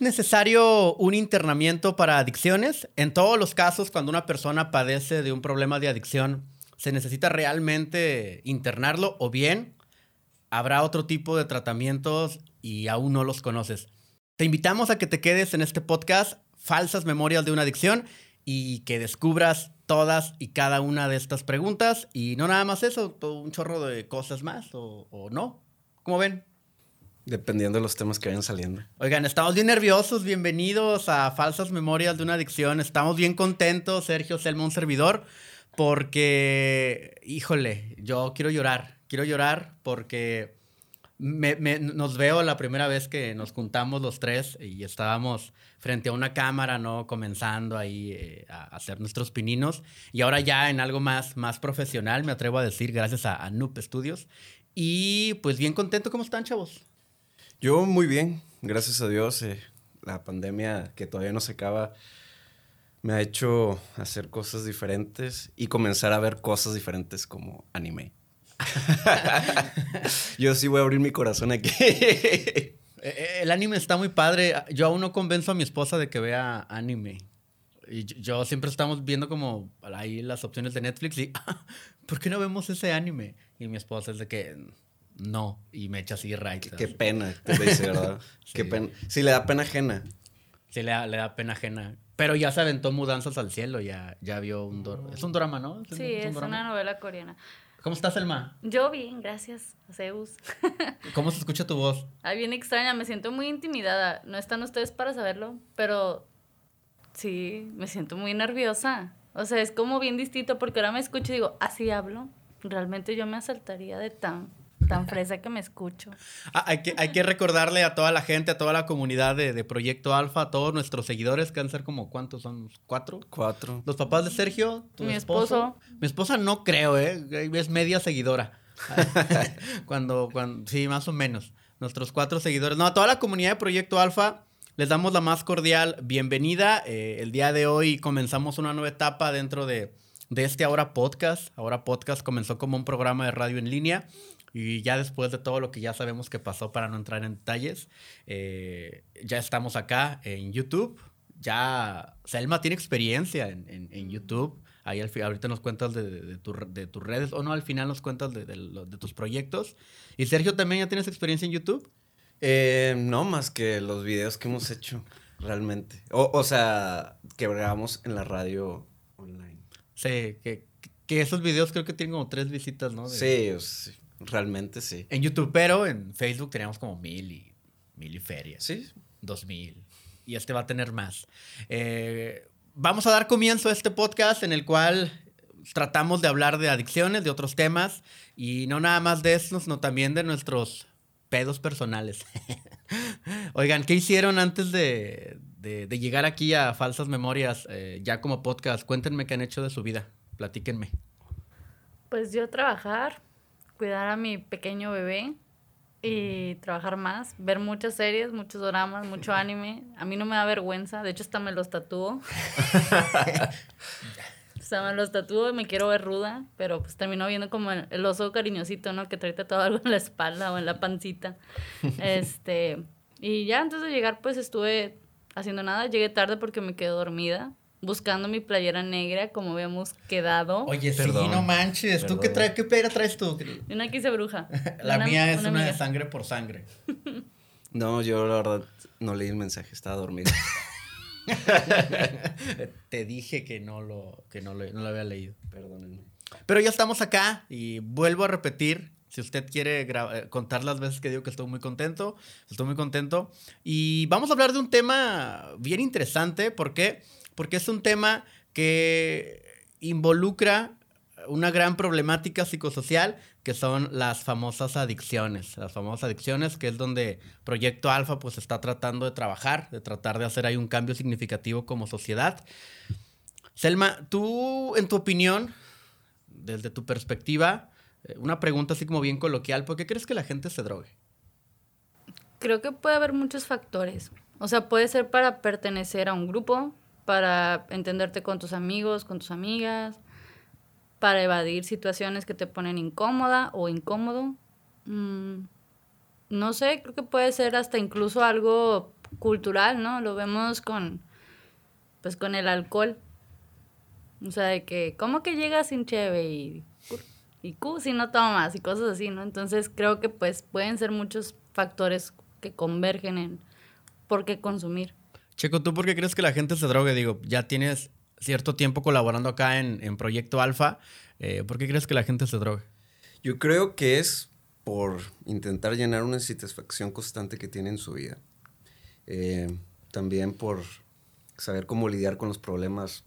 ¿Es necesario un internamiento para adicciones? En todos los casos, cuando una persona padece de un problema de adicción, ¿se necesita realmente internarlo o bien habrá otro tipo de tratamientos y aún no los conoces? Te invitamos a que te quedes en este podcast, Falsas Memorias de una Adicción, y que descubras todas y cada una de estas preguntas. Y no nada más eso, todo un chorro de cosas más, o, no. ¿Cómo ven? Dependiendo de los temas que vayan saliendo. Oigan, estamos bien nerviosos. Bienvenidos a Falsas Memorias de una Adicción. Estamos bien contentos, Sergio Selma, un servidor, porque, híjole, yo quiero llorar. Quiero llorar porque me, me- nos veo la primera vez que nos juntamos los tres y estábamos frente a una cámara, ¿no? Comenzando ahí eh, a hacer nuestros pininos. Y ahora ya en algo más, más profesional, me atrevo a decir, gracias a, a Studios. Y pues bien contento. ¿Cómo están, chavos? Yo muy bien, gracias a Dios. eh, la pandemia que todavía no se acaba me ha hecho hacer cosas diferentes y comenzar a ver cosas diferentes como anime. Yo sí voy a abrir mi corazón aquí. Eh, eh, El anime está muy padre. Yo aún no convenzo a mi esposa de que vea anime. Y yo, siempre estamos viendo como ahí las opciones de Netflix y, "Ah, ¿por qué no vemos ese anime? Y mi esposa es de que no. Y me echa así right. Qué pena, te dice, ¿verdad? Qué Sí. pena. Sí, le da pena ajena. Sí, le da, le da pena ajena. Pero ya se aventó Mudanzas al Cielo. Ya, ya vio un... dor- Es un drama, ¿no? Sí, un es drama? una novela coreana. ¿Cómo estás, Elma? Yo bien, gracias, Zeus. ¿Cómo se escucha tu voz? Ay, bien extraña, me siento muy intimidada. No están ustedes para saberlo, pero sí, me siento muy nerviosa. O sea, es como bien distinto porque ahora me escucho y digo, así hablo. Realmente yo me asaltaría de tan, tan fresa que me escucho. Ah, hay, que, hay que recordarle a toda la gente, a toda la comunidad de, de Proyecto Alfa, a todos nuestros seguidores, que han ser como, ¿cuántos son? ¿Cuatro? Cuatro. Los papás de Sergio, tu Mi esposo. esposo. Mi esposa no creo, ¿eh? Es media seguidora. cuando, cuando, sí, más o menos. Nuestros cuatro seguidores. No, a toda la comunidad de Proyecto Alfa les damos la más cordial bienvenida. Eh, el día de hoy comenzamos una nueva etapa dentro de, de este Ahora Podcast. Ahora Podcast comenzó como un programa de radio en línea. Y ya después de todo lo que ya sabemos que pasó, para no entrar en detalles, eh, ya estamos acá en YouTube. Ya Selma tiene experiencia en, en- en YouTube. Ahí al ahorita nos cuentas de, de- de tu re- de tus redes, o no, al final nos cuentas de, tus proyectos. Y Sergio, ¿también ya tienes experiencia en YouTube? Eh, no, más que los videos que hemos hecho, realmente. O, o sea, que grabamos en la radio online. Sí, que, que esos videos creo que tienen como tres visitas, ¿no? Sí, sea, realmente sí. En YouTube, pero en Facebook teníamos como mil y mil y ferias. Sí, dos mil. Y este va a tener más. Eh, vamos a dar comienzo a este podcast en el cual tratamos de hablar de adicciones, de otros temas, y no nada más de estos, sino también de nuestros pedos personales. Oigan, ¿qué hicieron antes de, de- de llegar aquí a Falsas Memorias, eh, ya como podcast? Cuéntenme qué han hecho de su vida. Platíquenme. Pues yo trabajar, cuidar a mi pequeño bebé y trabajar más, ver muchas series, muchos dramas, mucho anime. A mí no me da vergüenza, de hecho hasta me los tatúo. o sea, me los tatúo y me quiero ver ruda, pero pues termino viendo como el, el oso cariñosito, ¿no? Que trae todo algo en la espalda o en la pancita. Este, y ya antes de llegar pues estuve haciendo nada, llegué tarde porque me quedé dormida. Buscando mi playera negra, como habíamos quedado. Oye, Perdón. sí, no manches. ¿Tú qué, traes? ¿Qué playera traes tú? Una quise bruja. La mía es una, de sangre por sangre. No, yo la verdad no leí el mensaje, estaba dormido. Te dije que no lo, que no lo, no lo había leído. Perdónenme. Pero ya estamos acá y vuelvo a repetir. Si usted quiere eh, contar las veces que digo que estoy muy contento, estoy muy contento. Y vamos a hablar de un tema bien interesante. ¿Por qué? Porque es un tema que involucra una gran problemática psicosocial que son las famosas adicciones. Las famosas adicciones que es donde Proyecto Alfa pues está tratando de trabajar, de tratar de hacer ahí un cambio significativo como sociedad. Selma, tú en tu opinión, desde tu perspectiva, eh, una pregunta así como bien coloquial, ¿por qué crees que la gente se drogue? Creo que puede haber muchos factores. O sea, puede ser para pertenecer a un grupo, para entenderte con tus amigos, con tus amigas, para evadir situaciones que te ponen incómoda o incómodo. Mm, no sé, creo que puede ser hasta incluso algo cultural, ¿no? Lo vemos con, pues con el alcohol. O sea, de que, ¿cómo que llegas sin cheve y, y Q si no tomas y cosas así, ¿no? Entonces creo que pues pueden ser muchos factores que convergen en por qué consumir. Checo, ¿tú por qué crees que la gente se drogue? Digo, ya tienes cierto tiempo colaborando acá en, en Proyecto Alfa. Eh, ¿Por qué crees que la gente se drogue? Yo creo que es por intentar llenar una satisfacción constante que tiene en su vida. Eh, también por saber cómo lidiar con los problemas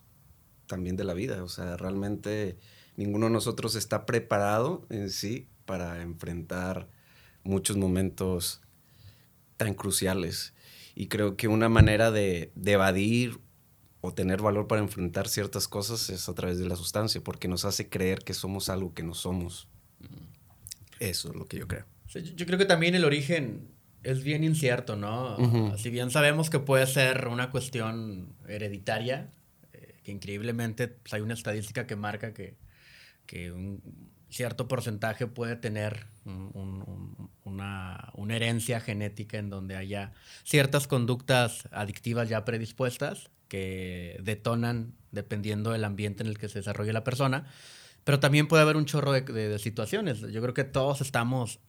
también de la vida. O sea, realmente ninguno de nosotros está preparado en sí para enfrentar muchos momentos tan cruciales. Y creo que una manera de, de, evadir o tener valor para enfrentar ciertas cosas es a través de la sustancia, porque nos hace creer que somos algo que no somos. Eso es lo que yo creo. Yo creo que también el origen es bien incierto, ¿no? Si bien sabemos que puede ser una cuestión hereditaria, eh, que increíblemente pues, hay una estadística que marca que, que un cierto porcentaje puede tener una, una, herencia genética en donde haya ciertas conductas adictivas ya predispuestas que detonan dependiendo del ambiente en el que se desarrolle la persona. Pero también puede haber un chorro de, de, situaciones. Yo creo que todos estamos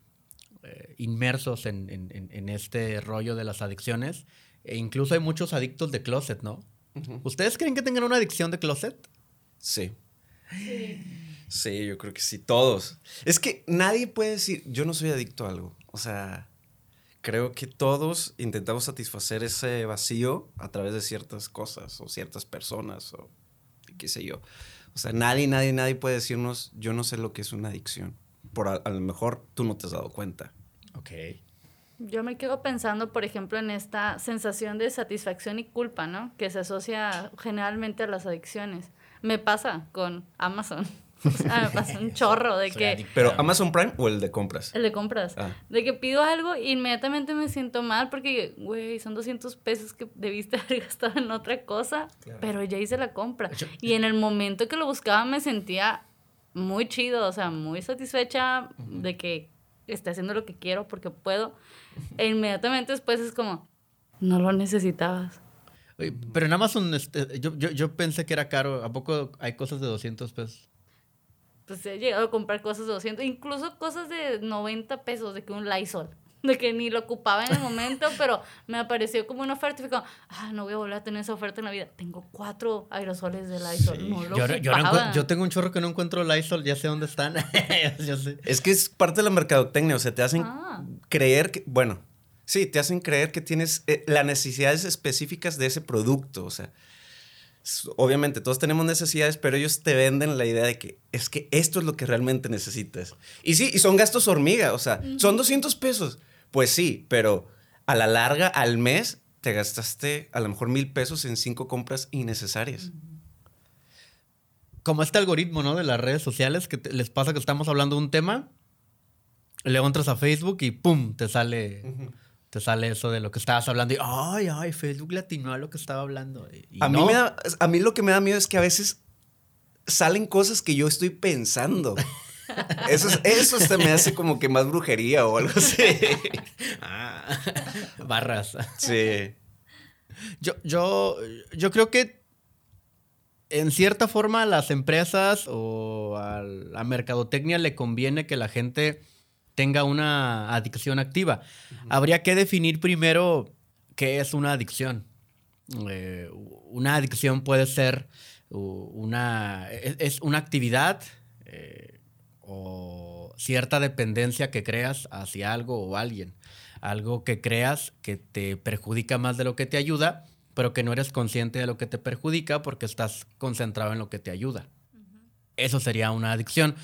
eh, inmersos en, en, en, este rollo de las adicciones. E incluso hay muchos adictos de closet, ¿no? Uh -huh. ¿Ustedes creen que tengan una adicción de closet? Sí. Sí. Yo creo que sí, todos. Es que nadie puede decir, yo no soy adicto a algo. O sea, creo que todos intentamos satisfacer ese vacío a través de ciertas cosas o ciertas personas o qué sé yo. O sea, nadie, nadie, nadie puede decirnos, yo no sé lo que es una adicción. Por a, a, lo mejor tú no te has dado cuenta. Ok. Yo me quedo pensando, por ejemplo, en esta sensación de satisfacción y culpa, ¿no? Que se asocia generalmente a las adicciones. Me pasa con Amazon. Me pasa un chorro de que... ¿Pero Amazon Prime o el de compras? El de compras. Ah. De que pido algo e inmediatamente me siento mal porque, güey, son 200 pesos que debiste haber gastado en otra cosa, claro. pero ya hice la compra. Y en el momento que lo buscaba me sentía muy chido, o sea, muy satisfecha uh -huh. de que esté haciendo lo que quiero porque puedo. E inmediatamente después es como, no lo necesitabas. Pero en Amazon, este, yo, yo, yo pensé que era caro. ¿A poco hay cosas de 200 pesos? Pues he llegado a comprar cosas de 200, incluso cosas de 90 pesos, de que un Lysol, de que ni lo ocupaba en el momento, pero me apareció como una oferta y fue como, ah, no voy a volver a tener esa oferta en la vida. Tengo cuatro aerosoles de Lysol, sí. no lo yo, yo, no yo, tengo un chorro que no encuentro Lysol, ya sé dónde están. yo sé. Es que es parte de la mercadotecnia, o sea, te hacen ah. creer que, bueno, sí, te hacen creer que tienes eh, las necesidades específicas de ese producto, o sea, obviamente todos tenemos necesidades, pero ellos te venden la idea de que es que esto es lo que realmente necesitas. Y sí, y son gastos hormiga, o sea, uh -huh. son 200 pesos. Pues sí, pero a la larga, al mes, te gastaste a lo mejor mil pesos en cinco compras innecesarias. Como este algoritmo, ¿no? De las redes sociales, que te, les pasa que estamos hablando de un tema, luego entras a Facebook y ¡pum! te sale... Uh -huh te sale eso de lo que estabas hablando y ay, ay, Facebook le atinó a lo que estaba hablando. Y a, no. mí me da, a mí lo que me da miedo es que a veces salen cosas que yo estoy pensando. Eso, eso se me hace como que más brujería o algo así. ah, barras. Sí. Yo, yo, yo creo que en cierta forma a las empresas o a la mercadotecnia le conviene que la gente tenga una adicción activa. Uh -huh. Habría que definir primero qué es una adicción. Eh, una adicción puede ser una, es, es una actividad eh, o cierta dependencia que creas hacia algo o alguien. Algo que creas que te perjudica más de lo que te ayuda, pero que no eres consciente de lo que te perjudica porque estás concentrado en lo que te ayuda. Uh -huh. Eso sería una adicción.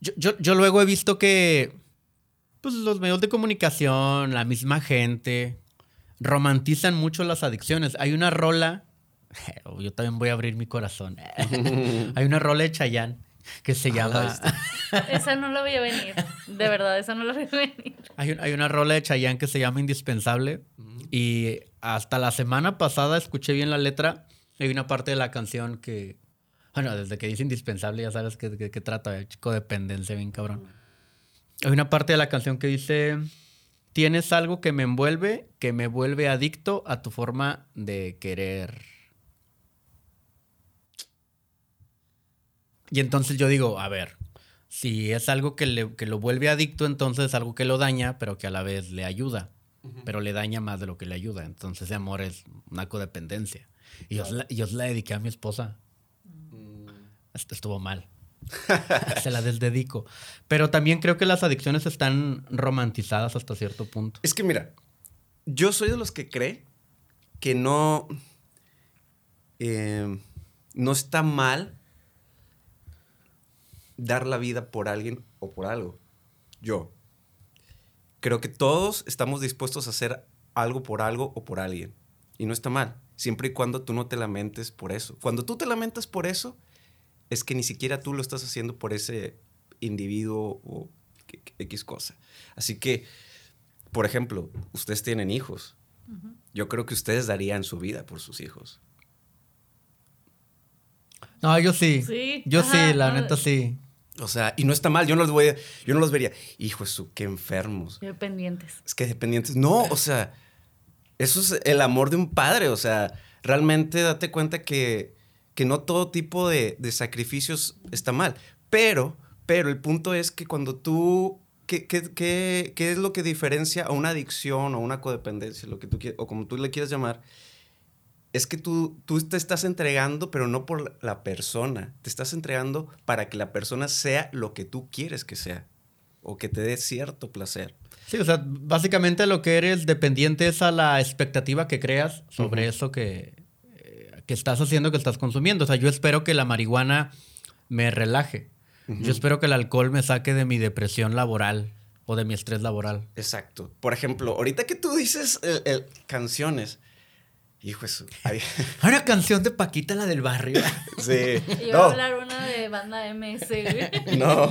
Yo, yo, yo luego he visto que pues los medios de comunicación, la misma gente, romantizan mucho las adicciones. Hay una rola, yo también voy a abrir mi corazón. Hay una rola de Chayanne que se llama... esa no la voy a venir, de verdad, esa no la voy a venir. Hay, hay una rola de Chayanne que se llama Indispensable y hasta la semana pasada escuché bien la letra. Hay una parte de la canción que, bueno, desde que dice Indispensable ya sabes que, que, que trata de chico dependencia bien cabrón. Hay una parte de la canción que dice, tienes algo que me envuelve, que me vuelve adicto a tu forma de querer. Y entonces yo digo, a ver, si es algo que, le, que lo vuelve adicto, entonces es algo que lo daña, pero que a la vez le ayuda. Pero le daña más de lo que le ayuda. Entonces ese amor es una codependencia. Y yo, la- yo la dediqué a mi esposa. Esto estuvo mal. Se la desdedico. Pero también creo que las adicciones están romantizadas hasta cierto punto. Es que mira, yo soy de los que cree que no. eh, no está mal dar la vida por alguien o por algo. Yo. Creo que todos estamos dispuestos a hacer algo por algo o por alguien. Y no está mal. Siempre y cuando tú no te lamentes por eso. Cuando tú te lamentas por eso, es que ni siquiera tú lo estás haciendo por ese individuo o X cosa. Así que, por ejemplo, ustedes tienen hijos. Yo creo que ustedes darían su vida por sus hijos. No, yo sí. Sí, Yo ajá, sí, la no, neta sí. O sea, y no está mal, yo no los voy a- yo no los vería, hijo eso, qué enfermos. Yo pendientes. Es que dependientes. No, o sea, eso es el amor de un padre. O sea, realmente date cuenta que, que no todo tipo de, de sacrificios está mal. Pero, pero el punto es que cuando tú. ¿qué, qué, qué- qué es lo que diferencia a una adicción o una codependencia, lo que tú o como tú le quieras llamar? Es que tú, tú te estás entregando, pero no por la persona. Te estás entregando para que la persona sea lo que tú quieres que sea. O que te dé cierto placer. Sí, o sea, básicamente lo que eres dependiente es a la expectativa que creas sobre eso que, que estás haciendo, que estás consumiendo. O sea, yo espero que la marihuana me relaje. Yo espero que el alcohol me saque de mi depresión laboral o de mi estrés laboral. Exacto. Por ejemplo, ahorita que tú dices el- el- canciones, hijo eso. una canción de Paquita, la del barrio. sí. Y yo No, voy a hablar una de banda MS, güey. no.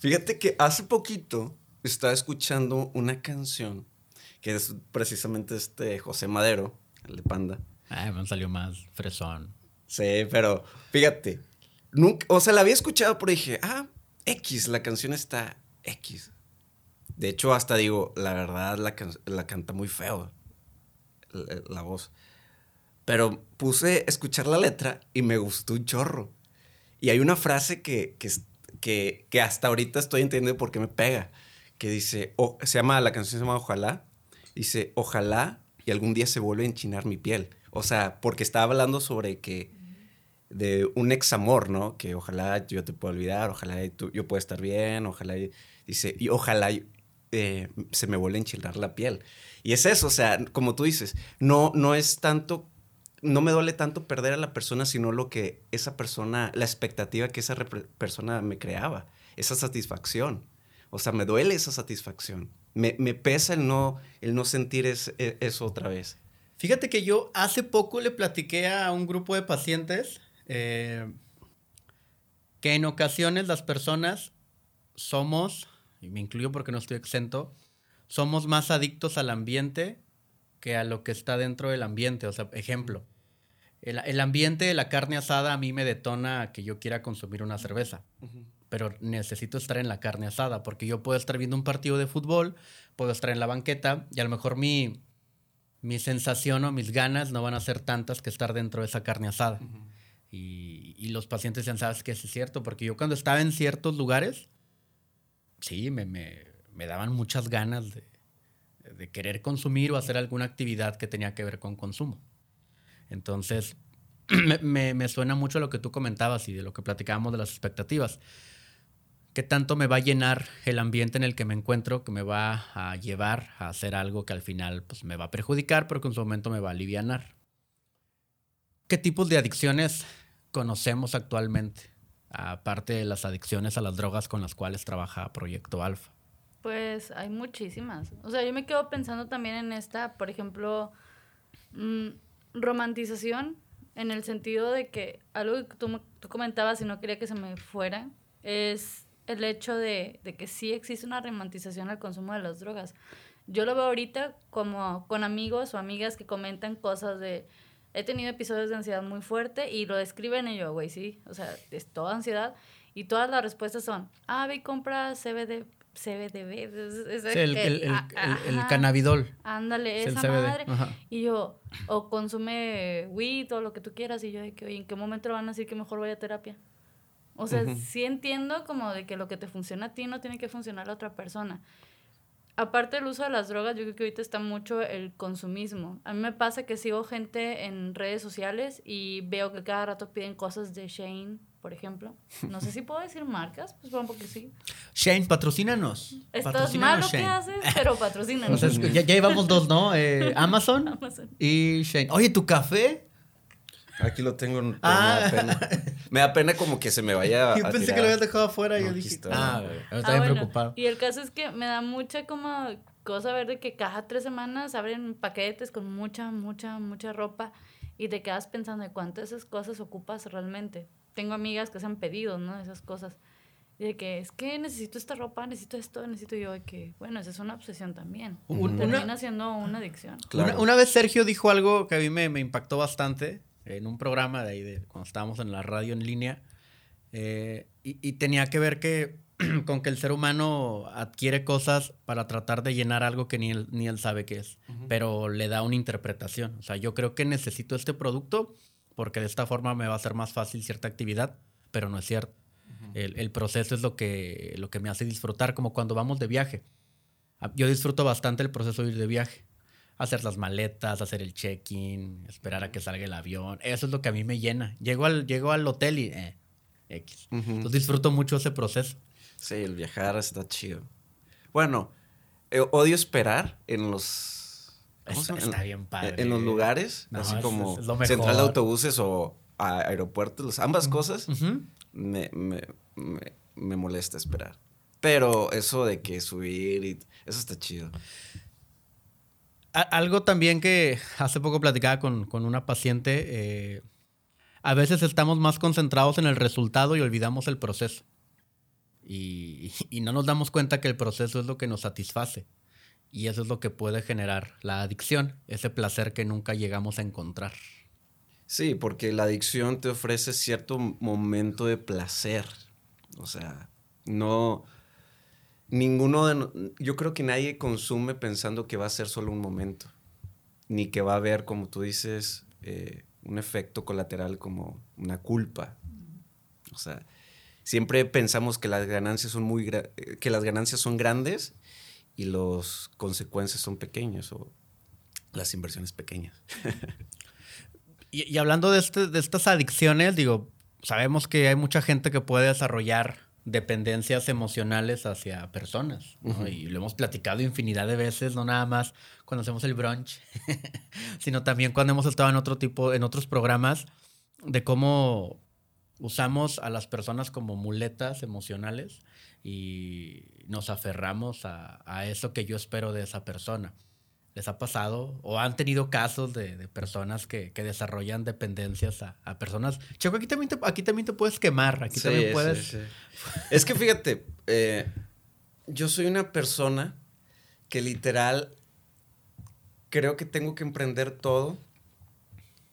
Fíjate que hace poquito estaba escuchando una canción que es precisamente este José Madero, el de Panda. Ay, me salió más fresón. Sí, pero fíjate, nunca, o sea, la había escuchado, pero dije, ah, X, la canción está X. De hecho, hasta digo, la verdad, la, can- la canta muy feo, la, la voz. Pero puse a escuchar la letra y me gustó un chorro. Y hay una frase que, que, que, que hasta ahorita estoy entendiendo por qué me pega. Que dice, o- se llama, la canción se llama Ojalá. Dice, ojalá y algún día se vuelva a enchinar mi piel. O sea, porque estaba hablando sobre que de un ex amor, ¿no? Que ojalá yo te pueda olvidar, ojalá yo pueda estar bien, ojalá dice, y ojalá eh, se me vuelva a enchilar la piel. Y es eso, o sea, como tú dices, no, no es tanto, no me duele tanto perder a la persona, sino lo que esa persona, la expectativa que esa persona me creaba, esa satisfacción. O sea, me duele esa satisfacción. Me, me pesa el no, el no sentir e- eso otra vez. Fíjate que yo hace poco le platiqué a un grupo de pacientes eh, que en ocasiones las personas somos, y me incluyo porque no estoy exento, somos más adictos al ambiente que a lo que está dentro del ambiente. O sea, ejemplo, el, el ambiente de la carne asada a mí me detona que yo quiera consumir una cerveza pero necesito estar en la carne asada, porque yo puedo estar viendo un partido de fútbol, puedo estar en la banqueta, y a lo mejor mi, mi sensación o mis ganas no van a ser tantas que estar dentro de esa carne asada. y, y los pacientes decían, ¿sabes? Sí es cierto, porque yo cuando estaba en ciertos lugares, sí, me, me, me daban muchas ganas de, de querer consumir o hacer alguna actividad que tenía que ver con consumo. Entonces, me, me, me suena mucho lo que tú comentabas y de lo que platicábamos de las expectativas. ¿Qué tanto me va a llenar el ambiente en el que me encuentro que me va a llevar a hacer algo que al final pues, me va a perjudicar, pero que en su momento me va a alivianar? ¿Qué tipos de adicciones conocemos actualmente? Aparte de las adicciones a las drogas con las cuales trabaja Proyecto Alfa. Pues hay muchísimas. O sea, yo me quedo pensando también en esta, por ejemplo, mm, romantización, en el sentido de que algo que tú comentabas y no quería que se me fuera, es el hecho de, de que sí existe una romantización al consumo de las drogas. Yo lo veo ahorita como con amigos o amigas que comentan cosas de, he tenido episodios de ansiedad muy fuerte y lo describen y yo, güey, sí, o sea, es toda ansiedad y todas las respuestas son, ah, ve y compra CBD CBDB. Es, Sí, el, el, el cannabidol. Ándale, Es esa CBD, madre. ajá. Y yo, o consume weed o lo que tú quieras. Y yo, de que, oye, ¿en qué momento van a decir que mejor vaya a terapia? O sea, sí entiendo como de que lo que te funciona a ti no tiene que funcionar a la otra persona. Aparte del uso de las drogas, yo creo que ahorita está mucho el consumismo. A mí me pasa que sigo gente en redes sociales y veo que cada rato piden cosas de Shane, por ejemplo. No sé si puedo decir marcas, pues supongo que sí. Shane, patrocínanos. Estás mal lo que haces, pero patrocínanos. Entonces, ya, ya llevamos dos, ¿no? Eh, Amazon Amazon. y Shane. Oye, ¿tu café? Aquí lo tengo, pero Ah. me da pena. Me da pena como que se me vaya a Yo pensé tirar. que lo habías dejado afuera y No, yo aquí dije, está. ah, güey, Ah, estaba bien bueno, preocupado. Y el caso es que me da mucha como cosa ver de que cada tres semanas abren paquetes con mucha, mucha, mucha ropa y te quedas pensando de cuántas de esas cosas ocupas realmente. Tengo amigas que se han pedido, ¿no? Esas cosas. Y de que es que necesito esta ropa, necesito esto, necesito yo. De que, bueno, esa es una obsesión también. Un- Termina una- siendo una adicción. Claro. Una, una vez Sergio dijo algo que a mí me, me impactó bastante en un programa de ahí, de, cuando estábamos en la radio en línea, eh, y, y tenía que ver que con que el ser humano adquiere cosas para tratar de llenar algo que ni él, ni él sabe qué es, pero le da una interpretación. O sea, yo creo que necesito este producto porque de esta forma me va a ser más fácil cierta actividad, pero no es cierto. el, el proceso es lo que, lo que me hace disfrutar, como cuando vamos de viaje. Ah, Yo disfruto bastante el proceso de ir de viaje. Hacer las maletas, hacer el check-in, esperar a que salga el avión. Eso es lo que a mí me llena. Llego al, llego al hotel y... Eh, X. Entonces disfruto mucho ese proceso. Sí, el viajar está chido. Bueno, eh, odio esperar en los... está En- bien padre. En los lugares, No, así es- como es central de autobuses o a- aeropuertos, ambas cosas, me, me, me, me molesta esperar. Pero eso de que subir y... Eso está chido. Algo también que hace poco platicaba con, con una paciente, eh, a veces estamos más concentrados en el resultado y olvidamos el proceso. Y, y no nos damos cuenta que el proceso es lo que nos satisface. Y eso es lo que puede generar la adicción, ese placer que nunca llegamos a encontrar. Sí, porque la adicción te ofrece cierto momento de placer. O sea, no... Ninguno de... Yo creo que nadie consume pensando que va a ser solo un momento. Ni que va a haber, como tú dices, eh, un efecto colateral como una culpa. O sea, siempre pensamos que las ganancias son muy... eh, que las ganancias son grandes y las consecuencias son pequeñas o las inversiones pequeñas. Y, y hablando de, este- de estas adicciones, digo, sabemos que hay mucha gente que puede desarrollar dependencias emocionales hacia personas. Y lo hemos platicado infinidad de veces, no nada más cuando hacemos el brunch, sino también cuando hemos estado en otro tipo, en otros programas, de cómo usamos a las personas como muletas emocionales y nos aferramos a, a eso que yo espero de esa persona. ¿Les ha pasado o han tenido casos de, de personas que, que desarrollan dependencias a, a personas? Checo, aquí también, te, aquí también te puedes quemar, aquí Sí, también sí, puedes... sí. Es que fíjate, eh, yo soy una persona que literal creo que tengo que emprender todo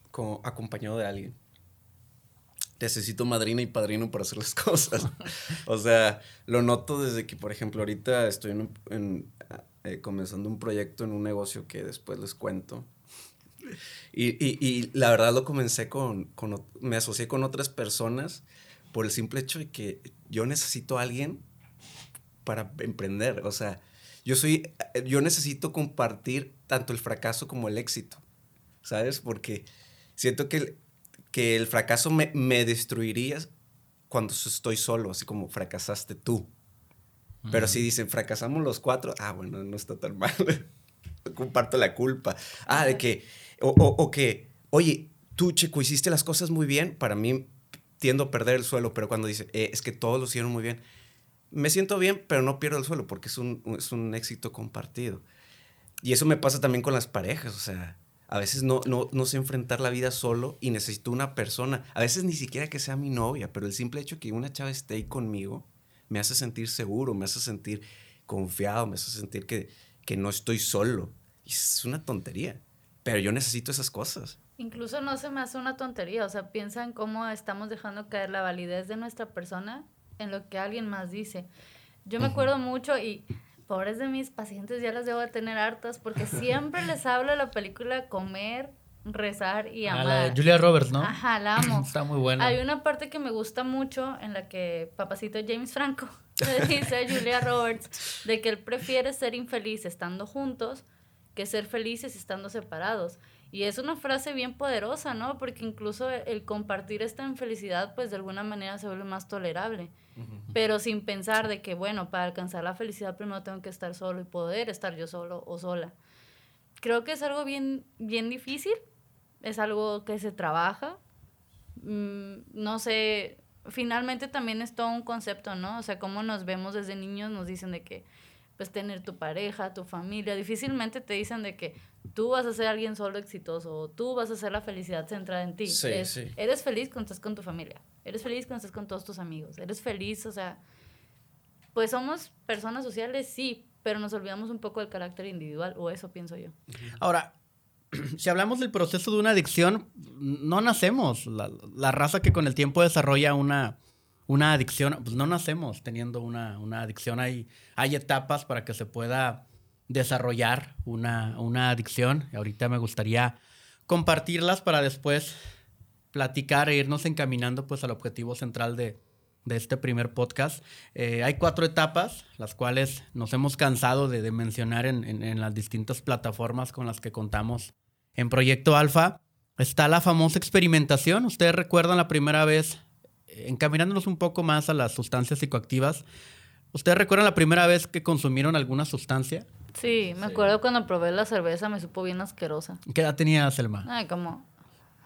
como acompañado de alguien. Necesito madrina y padrino para hacer las cosas. o sea, lo noto desde que, por ejemplo, ahorita estoy en un- en, eh, comenzando un proyecto en un negocio que después les cuento. Y, y- y la verdad lo comencé con, con me asocié con otras personas por el simple hecho de que yo necesito a alguien para emprender. O sea, yo soy, yo necesito compartir tanto el fracaso como el éxito, ¿sabes? Porque siento que el, que el fracaso me, me destruiría cuando estoy solo, así como fracasaste tú. Pero si dicen, fracasamos los cuatro, ah, bueno, no está tan mal. Comparto la culpa. Ah, de que, o, o- o que, oye, tú, Checo, hiciste las cosas muy bien, para mí tiendo a perder el suelo, pero cuando dice, "Eh, es que todos lo hicieron muy bien, me siento bien, pero no pierdo el suelo porque es un, es un éxito compartido. Y eso me pasa también con las parejas, o sea, a veces no, no, no sé enfrentar la vida solo y necesito una persona, a veces ni siquiera que sea mi novia, pero el simple hecho que una chava esté ahí conmigo me hace sentir seguro, me hace sentir confiado, me hace sentir que, que no estoy solo. Y es una tontería, pero yo necesito esas cosas. Incluso no se me hace una tontería, o sea, piensa en cómo estamos dejando caer la validez de nuestra persona en lo que alguien más dice. Yo me acuerdo mucho y pobres de mis pacientes ya las debo de tener hartas porque siempre les hablo de la película Comer, Rezar y Ah, Amar. la de Julia Roberts, ¿no? Ajá, la amo. Está muy buena. Hay una parte que me gusta mucho en la que papacito James Franco le dice a Julia Roberts de que él prefiere ser infeliz estando juntos que ser felices estando separados. Y es una frase bien poderosa, ¿no? Porque incluso el compartir esta infelicidad, pues de alguna manera se vuelve más tolerable. Pero sin pensar de que, bueno, para alcanzar la felicidad primero tengo que estar solo y poder estar yo solo o sola. Creo que es algo bien, bien difícil, es algo que se trabaja. Mm, no sé, finalmente también es todo un concepto, ¿no? O sea, cómo nos vemos desde niños, nos dicen de que, pues, tener tu pareja, tu familia, difícilmente te dicen de que tú vas a ser alguien solo exitoso o tú vas a ser la felicidad centrada en ti. Sí, Es, sí. Eres feliz cuando estás con tu familia, eres feliz cuando estás con todos tus amigos, eres feliz, o sea, pues somos personas sociales, sí, pero nos olvidamos un poco del carácter individual, o eso pienso yo. Ahora, si hablamos del proceso de una adicción, no nacemos. La, la raza que con el tiempo desarrolla una, una adicción, pues no nacemos teniendo una, una adicción. Hay, hay etapas para que se pueda desarrollar una, una adicción. Y ahorita me gustaría compartirlas para después platicar e irnos encaminando pues al objetivo central de, de este primer podcast. Eh, hay cuatro etapas, las cuales nos hemos cansado de, mencionar en, en- en las distintas plataformas con las que contamos en Proyecto Alfa. Está la famosa experimentación. Ustedes recuerdan la primera vez, eh, encaminándonos un poco más a las sustancias psicoactivas. ¿Ustedes recuerdan la primera vez que consumieron alguna sustancia? Sí, me acuerdo cuando probé la cerveza, me supo bien asquerosa. ¿Qué edad tenía Selma? Ay, como...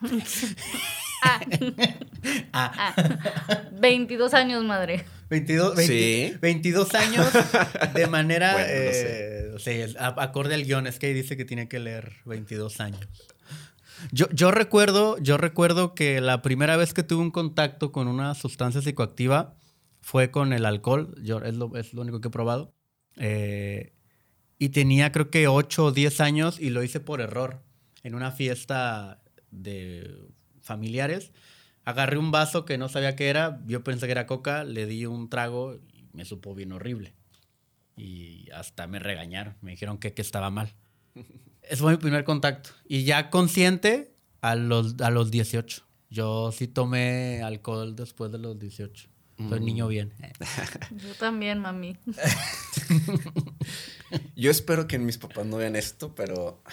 ah, Ah, ah, 22 años, madre. 22, 20 Sí. 22 años de manera Bueno, no eh, sí, acorde al guion. Es que ahí dice que tiene que leer 22 años. Yo, yo recuerdo, yo recuerdo que la primera vez que tuve un contacto con una sustancia psicoactiva fue con el alcohol. Yo, es, lo, es lo único que he probado. Eh, y tenía creo que 8 o 10 años y lo hice por error. En una fiesta de familiares. Agarré un vaso que no sabía qué era. Yo pensé que era coca. Le di un trago y me supo bien horrible. Y hasta me regañaron. Me dijeron que, que estaba mal. Ese fue mi primer contacto. Y ya consciente a los, a los 18. Yo sí tomé alcohol después de los 18. Soy niño bien. Yo también, mami. Yo espero que mis papás no vean esto, pero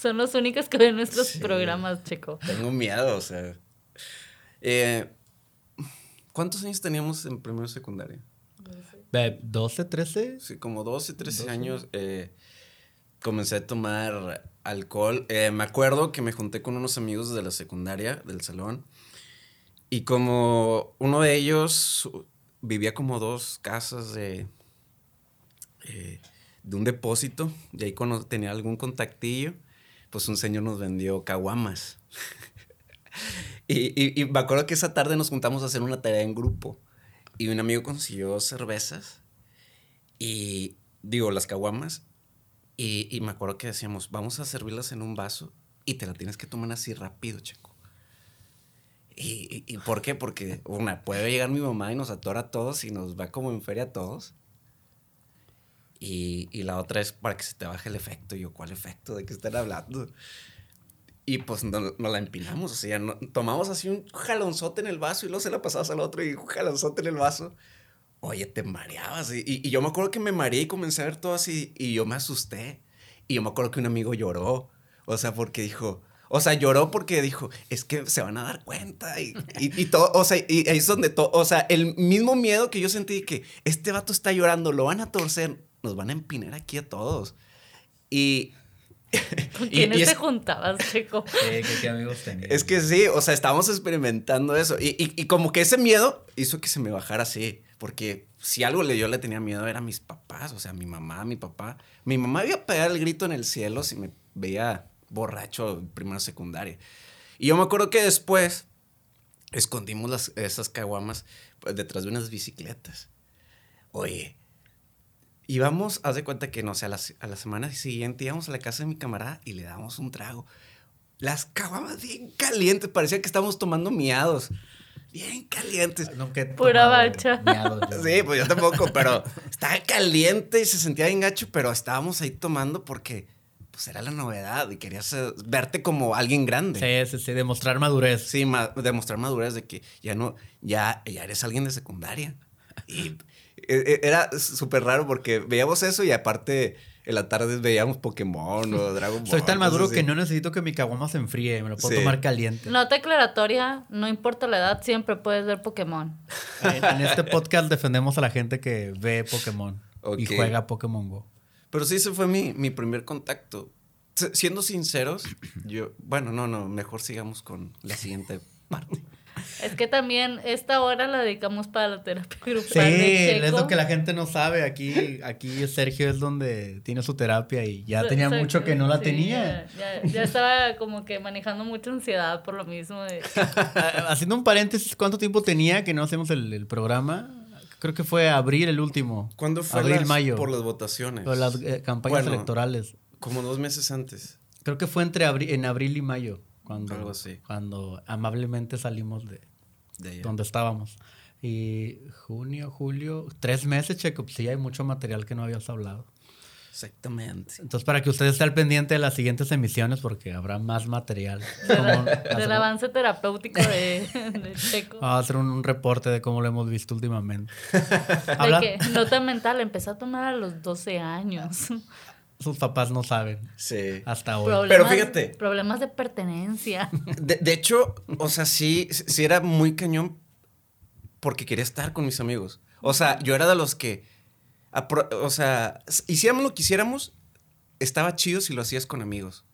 Son los únicos que ven nuestros Sí. programas, chico. tengo miedo, o sea. Eh, ¿Cuántos años teníamos en primero y secundaria? Ve, 12, 13. Sí, como 12, 13 12. años eh, comencé a tomar alcohol. Eh, me acuerdo que me junté con unos amigos de la secundaria, del salón. Y como uno de ellos vivía como dos casas de, eh, de un depósito, y ahí cuando tenía algún contactillo, pues un señor nos vendió caguamas. y, y- me acuerdo que esa tarde nos juntamos a hacer una tarea en grupo. Y un amigo consiguió cervezas y digo, las caguamas. Y, y me acuerdo que decíamos, vamos a servirlas en un vaso y te la tienes que tomar así rápido, checo. ¿Y, y, y por qué? Porque, una, puede llegar mi mamá y nos atora a todos y nos va como en feria a todos. Y, y la otra es para que se te baje el efecto. Y yo, ¿cuál efecto? ¿De qué están hablando? Y pues nos no la empinamos, o sea, no- tomamos así un jalonzote en el vaso y luego se la pasabas al otro y un jalonzote en el vaso. Oye, te mareabas. Y, y- yo me acuerdo que me mareé y comencé a ver todo así y yo me asusté. Y yo me acuerdo que un amigo lloró. O sea, porque dijo, o sea, lloró porque dijo, es que se van a dar cuenta. Y, y, y todo, o sea, y ahí es donde todo, o sea, el mismo miedo que yo sentí que este vato está llorando, lo van a torcer, nos van a empinar aquí a todos. Y... ¿Con y- quiénes y te es- juntabas, chico? ¿Qué, qué- qué amigos tenías? es que sí, o sea, estábamos experimentando eso. Y, y- y como que ese miedo hizo que se me bajara así. Porque si algo le, yo le tenía miedo era a mis papás, o sea, a mi mamá, a mi papá. Mi mamá iba a pegar el grito en el cielo si me veía borracho en primera secundaria. Y yo me acuerdo que después escondimos las, esas caguamas pues, detrás de unas bicicletas. Oye, íbamos, haz de cuenta que, no sé, a la, a la semana siguiente íbamos a la casa de mi camarada y le dábamos un trago. Las caguamas bien calientes, parecía que estábamos tomando miados. bien calientes. Nunca he Pura tomado bacha. Sí, pues yo tampoco, pero estaba caliente y se sentía bien gacho, pero estábamos ahí tomando porque pues era la novedad y querías eh, verte como alguien grande. Sí, sí, sí, demostrar madurez. Sí, ma- demostrar madurez de que ya no, ya, ya eres alguien de secundaria. Y era súper raro porque veíamos eso y aparte en la tarde veíamos Pokémon o Dragon Ball. Soy tan maduro que no necesito que mi caguama se enfríe, me lo puedo Sí. tomar caliente. Nota aclaratoria, no importa la edad, siempre puedes ver Pokémon. En, en este podcast defendemos a la gente que ve Pokémon y Ok. juega Pokémon Go. Pero sí, ese fue mi, mi primer contacto. S- Siendo sinceros, yo, bueno, no, no, mejor sigamos con la siguiente parte. Es que también esta hora la dedicamos para la terapia grupal Sí, de Checo. es lo que la gente no sabe. Aquí, aquí Sergio es donde tiene su terapia y ya tenía mucho que no la sí, tenía. Ya, ya- ya estaba como que manejando mucha ansiedad por lo mismo. De, Haciendo un paréntesis, ¿cuánto tiempo tenía que no hacemos el, el programa? Creo que fue abril el último. ¿Cuándo fue Abril, las- mayo. por las votaciones? Por las eh, campañas Bueno. electorales. Como dos meses antes. Creo que fue entre abri- en abril y mayo. Cuando, Algo así. Cuando amablemente salimos de De allá. donde estábamos. Y junio, julio, tres meses, Checo. Pues sí, hay mucho material que no habías hablado. Exactamente. Entonces, para que usted esté al pendiente de las siguientes emisiones, porque habrá más material. del avance terapéutico de, de Checo. Vamos a hacer un, un reporte de cómo lo hemos visto últimamente. De que nota mental empezó a tomar a los 12 años. Sus papás no saben Sí. hasta hoy. Problemas, fíjate. Problemas de pertenencia. De, de hecho, o sea, sí, sí era muy cañón porque quería estar con mis amigos. O sea, yo era de los que, o sea, hiciéramos lo que hiciéramos, estaba chido si lo hacías con amigos.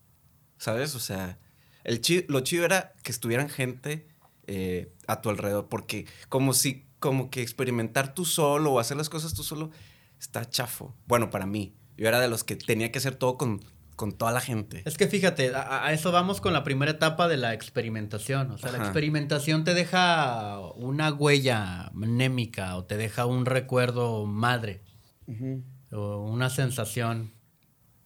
¿Sabes? O sea, el chi- lo chido era que estuvieran gente eh, a tu alrededor, porque como si, como que experimentar tú solo o hacer las cosas tú solo está chafo. Bueno, para mí. Yo era de los que tenía que hacer todo con, con toda la gente. Es que fíjate, a, a eso vamos con la primera etapa de la experimentación. O sea, la experimentación te deja una huella mnémica o te deja un recuerdo madre o una sensación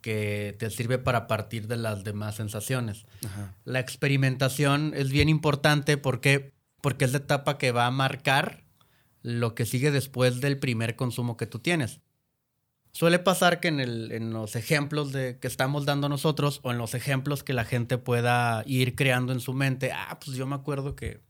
que te sirve para partir de las demás sensaciones. Ajá. La experimentación es bien importante porque, porque es la etapa que va a marcar lo que sigue después del primer consumo que tú tienes. Suele pasar que en, los ejemplos que estamos dando nosotros o en los ejemplos que la gente pueda ir creando en su mente, ah, pues yo me acuerdo que,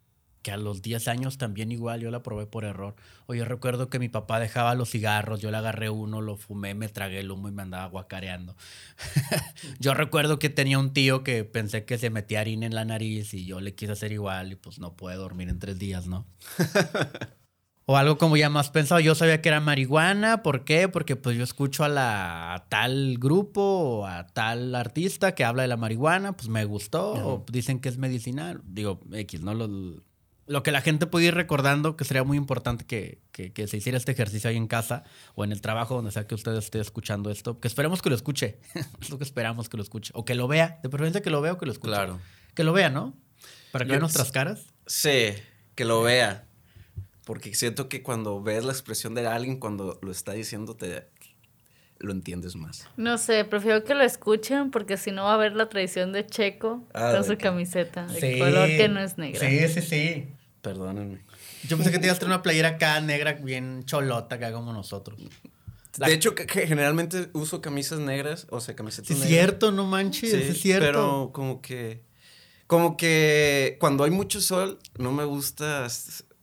que a los 10 años también igual yo la probé por error. O yo recuerdo que mi papá dejaba los cigarros, yo le agarré uno, lo fumé, me tragué el humo y me andaba guacareando. yo recuerdo que tenía un tío que pensé que se metía harina en la nariz y yo le quise hacer igual y pues no pude dormir en tres días, ¿no? O algo como ya más pensado, yo sabía que era marihuana, ¿por qué? Porque pues yo escucho a la a tal grupo o a tal artista que habla de la marihuana, pues me gustó, o dicen que es medicinal, digo, X, ¿no? Lo, lo que la gente puede ir recordando, que sería muy importante que, que- que se hiciera este ejercicio ahí en casa o en el trabajo, donde sea que usted esté escuchando esto, que esperemos que lo escuche, es lo que esperamos que lo escuche, o que lo vea, de preferencia que lo vea o que lo escuche. Claro. Que lo vea, ¿no? Para que Yo- vea nuestras caras. Sí, que lo vea. Porque siento que cuando ves la expresión de alguien, cuando lo está diciendo, te lo entiendes más. No sé, prefiero que lo escuchen porque si no va a ver la tradición de Checo Ah, con de su que- camiseta de color que no es negra. Sí, sí, sí. Perdónenme. Yo pensé que te ibas a traer una playera acá negra bien cholota acá como nosotros. La- De hecho, que, que generalmente uso camisas negras, o sea, camisetas Sí, es negras. cierto, no manches, Sí, es cierto. Pero como que. Como que cuando hay mucho sol, no me gusta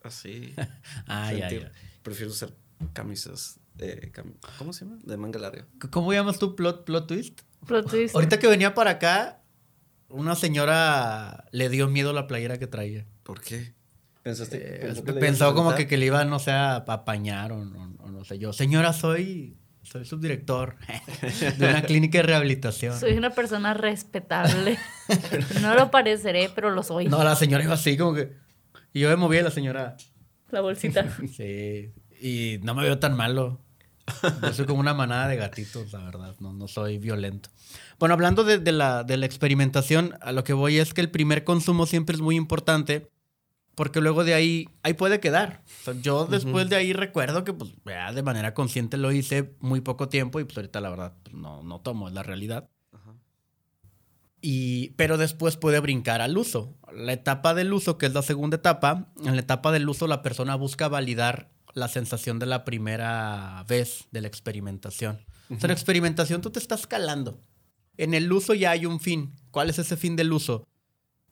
así. Ah, ya, ya. Prefiero usar camisas. eh, cam- ¿Cómo se llama? De manga larga. ¿Cómo llamas tú plot, plot twist? Plot twist. Ahorita que venía para acá, una señora le dio miedo la playera que traía. ¿Por qué? ¿Pensaste? Eh, pensó que le pensó como que, que le iba, no sé, a apañar o, no- o no sé yo. Señora, soy, soy subdirector de una clínica de rehabilitación. Soy una persona respetable. no lo pareceré, pero lo soy. No, la señora iba así como que... Y yo me moví a la señora... La bolsita. Sí, y no me veo tan malo. Yo soy como una manada de gatitos, la verdad, no, no soy violento. Bueno, hablando de, de la, de la experimentación, a lo que voy es que el primer consumo siempre es muy importante porque luego de ahí, ahí puede quedar. O sea, yo después de ahí recuerdo que pues ya de manera consciente lo hice muy poco tiempo y pues ahorita la verdad pues, no, no tomo, es la realidad. Y, pero después puede brincar al uso. La etapa del uso, que es la segunda etapa, en la etapa del uso la persona busca validar la sensación de la primera vez de la experimentación. O sea, en la experimentación tú te estás calando. En el uso ya hay un fin. ¿Cuál es ese fin del uso?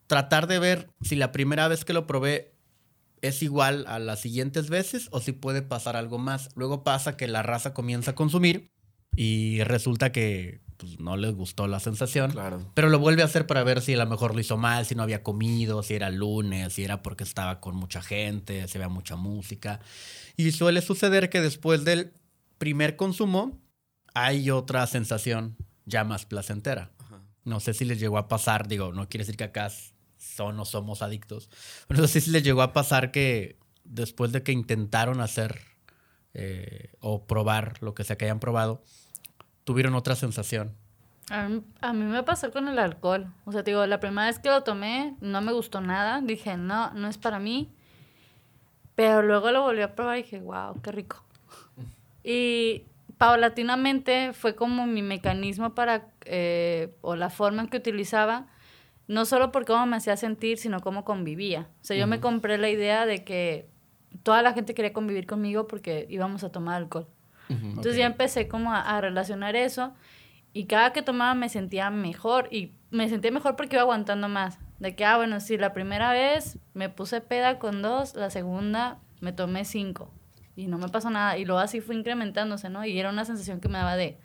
Tratar de ver si la primera vez que lo probé es igual a las siguientes veces o si puede pasar algo más. Luego pasa que la raza comienza a consumir y resulta que pues, no les gustó la sensación. Claro. Pero lo vuelve a hacer para ver si a lo mejor lo hizo mal, si no había comido, si era lunes, si era porque estaba con mucha gente, si había mucha música. Y suele suceder que después del primer consumo hay otra sensación ya más placentera. No sé si les llegó a pasar, digo, no quiere decir que acá son o somos adictos, pero no sé si les llegó a pasar que después de que intentaron hacer eh, o probar lo que sea que hayan probado, tuvieron otra sensación. A mí, a mí me pasó con el alcohol. O sea, te digo, la primera vez que lo tomé no me gustó nada. Dije, no, no es para mí. Pero luego lo volví a probar y dije, wow, qué rico. Y paulatinamente fue como mi mecanismo para, eh, o la forma en que utilizaba, no solo por cómo me hacía sentir, sino cómo convivía. O sea, yo me compré la idea de que toda la gente quería convivir conmigo porque íbamos a tomar alcohol. Entonces ya empecé como a, a, relacionar eso y cada que tomaba me sentía mejor y me sentía mejor porque iba aguantando más. De que, ah, bueno, sí, la primera vez me puse peda con dos, la segunda me tomé cinco y no me pasó nada. Y luego así fue incrementándose, ¿no? Y era una sensación que me daba de,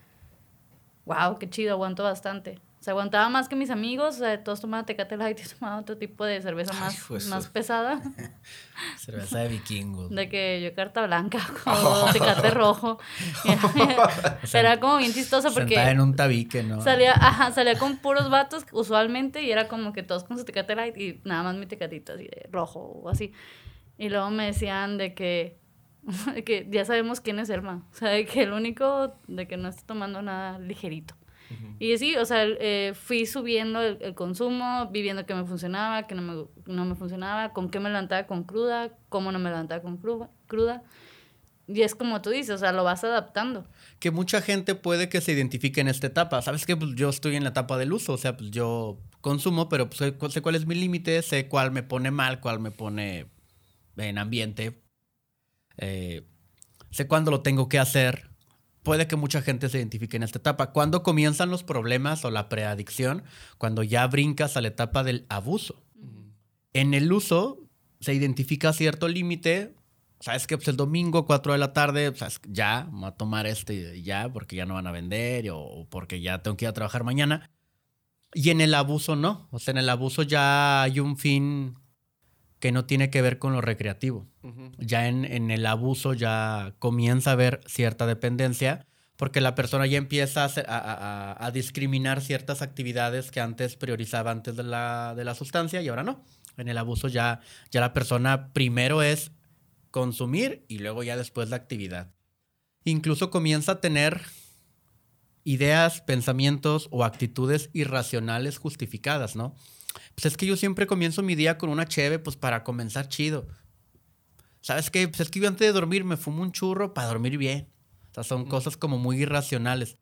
wow, qué chido, aguanto bastante. O sea, aguantaba más que mis amigos, o sea, todos tomaban Tecate Light y tomaban otro tipo de cerveza más, más pesada. cerveza de vikingos. De que yo carta blanca o Tecate rojo. era como bien chistoso porque... Sentada en un tabique, ¿no? Salía, ajá, salía con puros vatos usualmente y era como que todos con su Tecate Light y nada más mi Tecatito así de rojo o así. Y luego me decían de que que ya sabemos quién es Elma. O sea, de que el único de que no está tomando nada ligerito. Y sí, o sea, eh, fui subiendo el, consumo, viviendo que me funcionaba, que no me, no me funcionaba, con qué me levantaba con cruda, cómo no me levantaba con cruda. Y es como tú dices, o sea, lo vas adaptando. Que mucha gente puede que se identifique en esta etapa. ¿Sabes qué? Pues yo estoy en la etapa del uso, o sea, pues yo consumo, pero pues sé cuál es mi límite, sé cuál me pone mal, cuál me pone en ambiente. Eh, sé cuándo lo tengo que hacer puede que mucha gente se identifique en esta etapa. Cuando comienzan los problemas o la preadicción? Cuando ya brincas a la etapa del abuso. En el uso se identifica cierto límite. Sabes que pues, el domingo, 4 de la tarde, pues, ya, voy a tomar este ya, porque ya no van a vender o porque ya tengo que ir a trabajar mañana. Y en el abuso no. O sea, en el abuso ya hay un fin que no tiene que ver con lo recreativo. Ya en, en, el abuso ya comienza a haber cierta dependencia porque la persona ya empieza a, a, a, discriminar ciertas actividades que antes priorizaba antes de la, de la, sustancia y ahora no. En el abuso ya, ya la persona primero es consumir y luego ya después la actividad. Incluso comienza a tener ideas, pensamientos o actitudes irracionales justificadas, ¿no? Pues es que yo siempre comienzo mi día con una cheve, pues para comenzar chido. ¿Sabes qué? Pues es que yo antes de dormir me fumo un churro para dormir bien. O sea, son cosas como muy irracionales.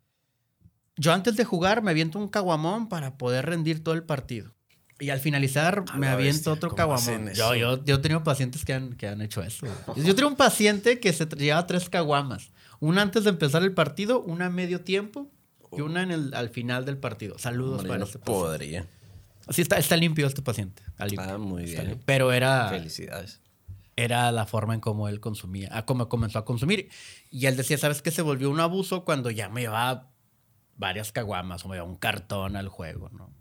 Yo antes de jugar me aviento un caguamón para poder rendir todo el partido. Y al finalizar me aviento otro caguamón. Yo, yo, yo he tenido pacientes que han, que han hecho eso. Yo tengo un paciente que se lleva tres caguamas. Una antes de empezar el partido, una a medio tiempo y una en el, al final del partido. Saludos para no este podría. Sí, está, está limpio este paciente. Ah, muy bien. Pero era. Felicidades. Era la forma en cómo él consumía, a cómo comenzó a consumir. Y él decía, ¿sabes qué? Se volvió un abuso cuando ya me llevaba varias caguamas o me llevaba un cartón al juego, ¿no?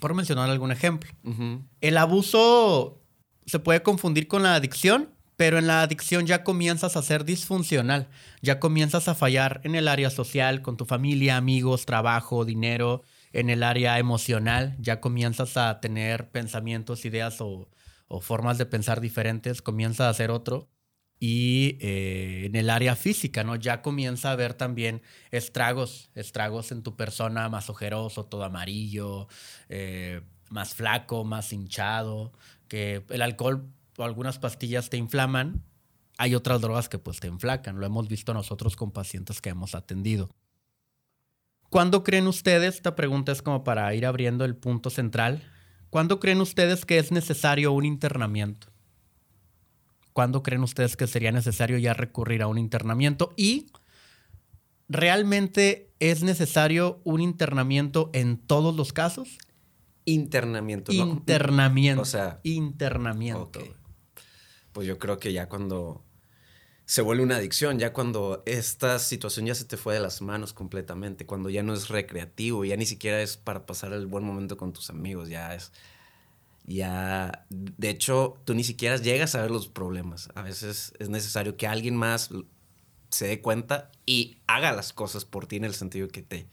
Por mencionar algún ejemplo. El abuso se puede confundir con la adicción, pero en la adicción ya comienzas a ser disfuncional, ya comienzas a fallar en el área social, con tu familia, amigos, trabajo, dinero, en el área emocional, ya comienzas a tener pensamientos, ideas o, formas de pensar diferentes, comienza a ser otro. Y eh, en el área física, ¿no? Ya comienza a haber también estragos, estragos en tu persona, más ojeroso, todo amarillo, eh, más flaco, más hinchado, que el alcohol o algunas pastillas te inflaman, hay otras drogas que pues te enflacan, lo hemos visto nosotros con pacientes que hemos atendido. ¿Cuándo creen ustedes, esta pregunta es como para ir abriendo el punto central, ¿cuándo creen ustedes que es necesario un internamiento? ¿Cuándo creen ustedes que sería necesario ya recurrir a un internamiento? Y ¿realmente es necesario un internamiento en todos los casos? Internamiento, ¿no? Internamiento. O sea, internamiento. Pues yo creo que ya cuando se vuelve una adicción, ya cuando esta situación ya se te fue de las manos completamente, cuando ya no es recreativo, ya ni siquiera es para pasar el buen momento con tus amigos, ya es ya de hecho tú ni siquiera llegas a ver los problemas. A veces es necesario que alguien más se dé cuenta y haga las cosas por ti en el sentido que te,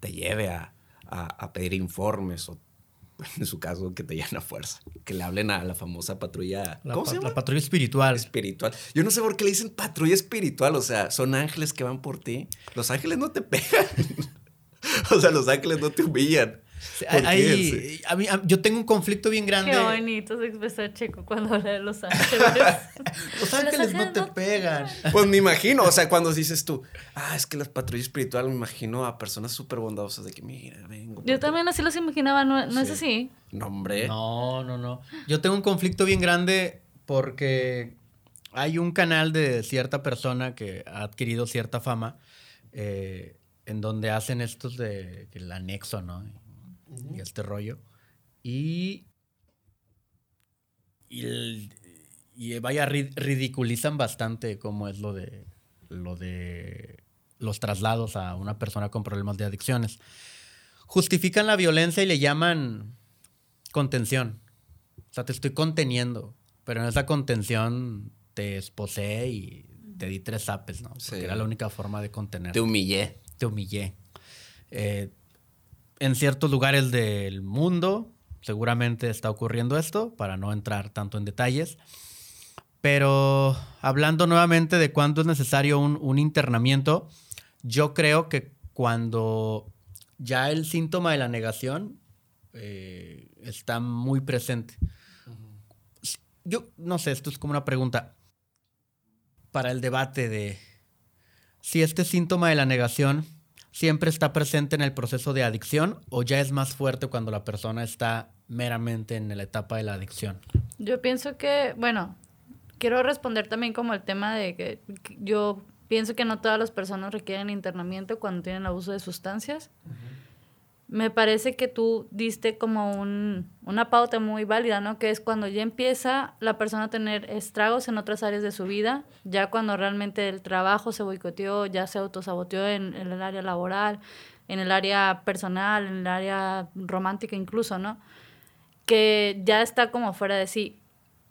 te lleve a, a- a pedir informes o en su caso que te lleven a fuerza, que le hablen a la famosa patrulla. La, ¿Cómo pa- se llama? la patrulla espiritual. espiritual. Yo no sé por qué le dicen patrulla espiritual, o sea, son ángeles que van por ti. Los ángeles no te pegan. o sea, los ángeles no te humillan. Sí. a mí- a- yo tengo un conflicto bien grande. Qué bonito se expresa Checo cuando habla de Los Ángeles. Los ángeles no ángeles te no te pegan. Pues me imagino, o sea, cuando dices tú, ah, es que la patrulla espiritual, me imagino a personas súper bondadosas de que, mira, vengo. Yo ti". también así los imaginaba, ¿no, no es Sí. así? No, hombre. No, no, no. Yo tengo un conflicto bien grande porque hay un canal de cierta persona que ha adquirido cierta fama eh, en donde hacen estos de el anexo, ¿no? Y este rollo. Y. Y, el- y vaya, ri- ridiculizan bastante cómo es lo de. Lo de los traslados a una persona con problemas de adicciones. Justifican la violencia y le llaman contención. O sea, te estoy conteniendo. Pero en esa contención te esposé y te di tres zapes, ¿no? Porque Sí. era la única forma de contener. Te humillé. Te humillé. Eh, en ciertos lugares del mundo seguramente está ocurriendo esto, para no entrar tanto en detalles. Pero hablando nuevamente de cuándo es necesario un, un internamiento, yo creo que cuando ya el síntoma de la negación eh, está muy presente. Yo no sé, esto es como una pregunta para el debate de si este síntoma de la negación siempre está presente en el proceso de adicción o ya es más fuerte cuando la persona está meramente en la etapa de la adicción. Yo pienso que, bueno, quiero responder también como el tema de que, que yo pienso que no todas las personas requieren internamiento cuando tienen abuso de sustancias. Me parece que tú diste como un, una pauta muy válida, ¿no? Que es cuando ya empieza la persona a tener estragos en otras áreas de su vida, ya cuando realmente el trabajo se boicoteó, ya se autosaboteó en, en el área laboral, en el área personal, en el área romántica incluso, ¿no? Que ya está como fuera de sí.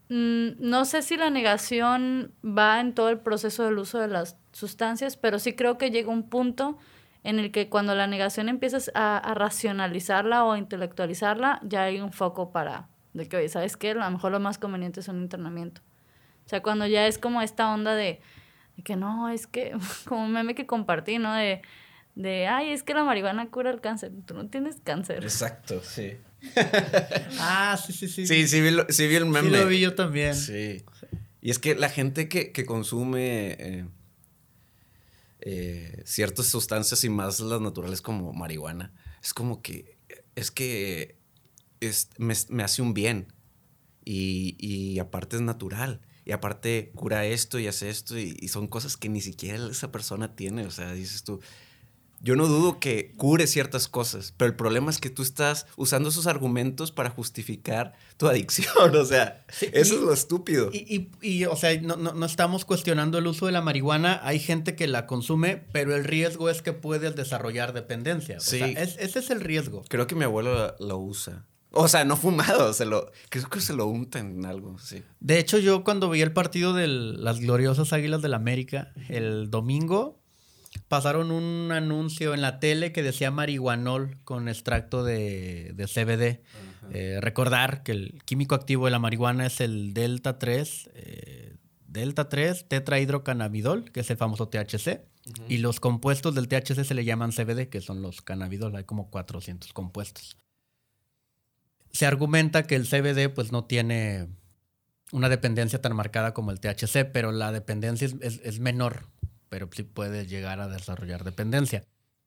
Mm, no sé si la negación va en todo el proceso del uso de las sustancias, pero sí creo que llega un punto en el que cuando la negación empiezas a, a racionalizarla o a intelectualizarla, ya hay un foco para, de que, oye, ¿sabes qué? A lo mejor lo más conveniente es un internamiento. O sea, cuando ya es como esta onda de, de que no, es que, como un meme que compartí, ¿no? De, de, ay, es que la marihuana cura el cáncer. Tú no tienes cáncer. Exacto, sí. Ah, sí, sí, sí. Sí, sí vi, lo- sí vi el Sí meme. lo vi yo también. Sí. Y es que la gente que, que consume eh, eh, ciertas sustancias y más las naturales como marihuana, es como que, es que es- me, me hace un bien. Y, y aparte es natural. Y aparte cura esto y hace esto. Y, y son cosas que ni siquiera esa persona tiene. O sea, dices tú, yo no dudo que cure ciertas cosas, pero el problema es que tú estás usando esos argumentos para justificar tu adicción. O sea, Sí, eso y- es lo estúpido. Y, y- y, o sea, no, no- no estamos cuestionando el uso de la marihuana. Hay gente que la consume, pero el riesgo es que puedes desarrollar dependencia. O Sí. sea, es- ese es el riesgo. Creo que mi abuelo lo, usa. O sea, no fumado, se lo, creo que se lo unta en algo, sí. De hecho, yo cuando vi el partido de las gloriosas Águilas del América el domingo, pasaron un anuncio en la tele que decía marihuanol con extracto de, de CBD. Eh, recordar que el químico activo de la marihuana es el delta 3, eh, delta 3 tetrahidrocannabidol, que es el famoso THC. Y los compuestos del THC se le llaman CBD, que son los cannabidol. Hay como 400 compuestos. Se argumenta que el CBD pues no tiene una dependencia tan marcada como el THC, pero la dependencia es, es- es menor, pero sí puede llegar a desarrollar dependencia.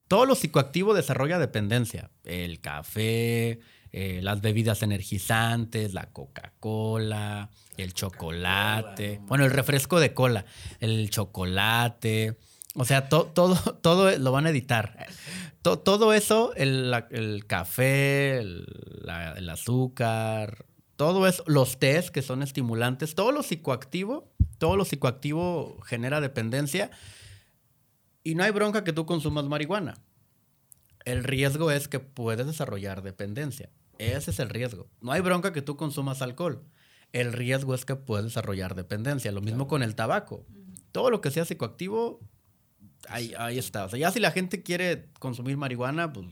todo lo psicoactivo desarrolla dependencia. El café, eh, las bebidas energizantes, la Coca-Cola, el chocolate, bueno, el refresco de cola, el chocolate, o sea, todo, todo lo van a editar. todo eso, el, café, el, azúcar, todo eso, los tés que son estimulantes, todo lo psicoactivo, todo lo psicoactivo genera dependencia. Y no hay bronca que tú consumas marihuana. El riesgo es que puedes desarrollar dependencia. Ese es el riesgo. No hay bronca que tú consumas alcohol. El riesgo es que puedes desarrollar dependencia. Lo mismo con el tabaco. Todo lo que sea psicoactivo, ahí, ahí está. O sea, ya si la gente quiere consumir marihuana, pues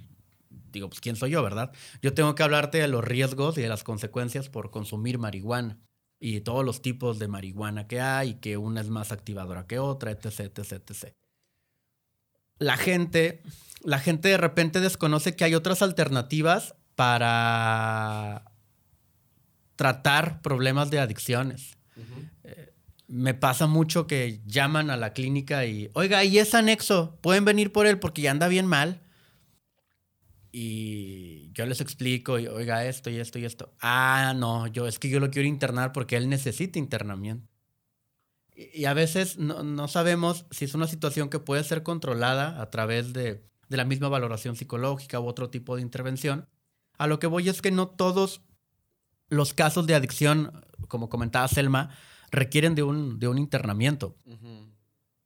digo, pues quién soy yo, ¿verdad? Yo tengo que hablarte de los riesgos y de las consecuencias por consumir marihuana y todos los tipos de marihuana que hay, y que una es más activadora que otra, etc, etc, etc. La gente, la gente de repente desconoce que hay otras alternativas para tratar problemas de adicciones. Eh, me pasa mucho que llaman a la clínica y, oiga, y es anexo, pueden venir por él porque ya anda bien mal. Y yo les explico, oiga, esto y esto y esto. Ah, no, yo es que yo lo quiero internar porque él necesita internamiento. Y, a veces no, sabemos si es una situación que puede ser controlada a través de, de la misma valoración psicológica u otro tipo de intervención. A lo que voy es que no todos los casos de adicción, como comentaba Selma, requieren de un, de un internamiento.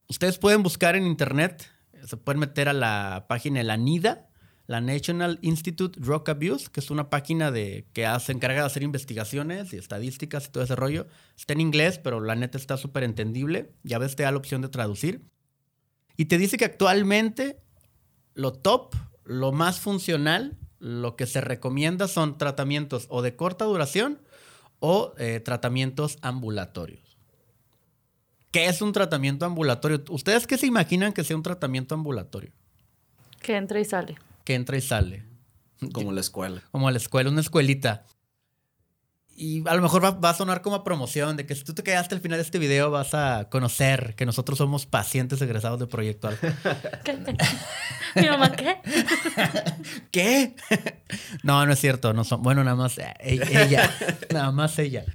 Ustedes pueden buscar en internet, se pueden meter a la página de la NIDA, la National Institute Drug Abuse, que es una página de, que se encarga de hacer investigaciones y estadísticas y todo ese rollo. Está en inglés, pero la neta está súper entendible. Ya ves, te da la opción de traducir. Y te dice que actualmente lo top, lo más funcional lo que se recomienda son tratamientos o de corta duración o eh, tratamientos ambulatorios. ¿Qué es un tratamiento ambulatorio? ¿Ustedes qué se imaginan que sea un tratamiento ambulatorio? Que entra y sale. Que entra y sale. Como la escuela. Como la escuela, una escuelita y a lo mejor va, a sonar como promoción de que si tú te quedaste al final de este video vas a conocer que nosotros somos pacientes egresados de Proyecto Alfa. ¿Qué? ¿Mi mamá qué? ¿Qué? No, no es cierto. No son, bueno, nada más eh, ella. nada más ella.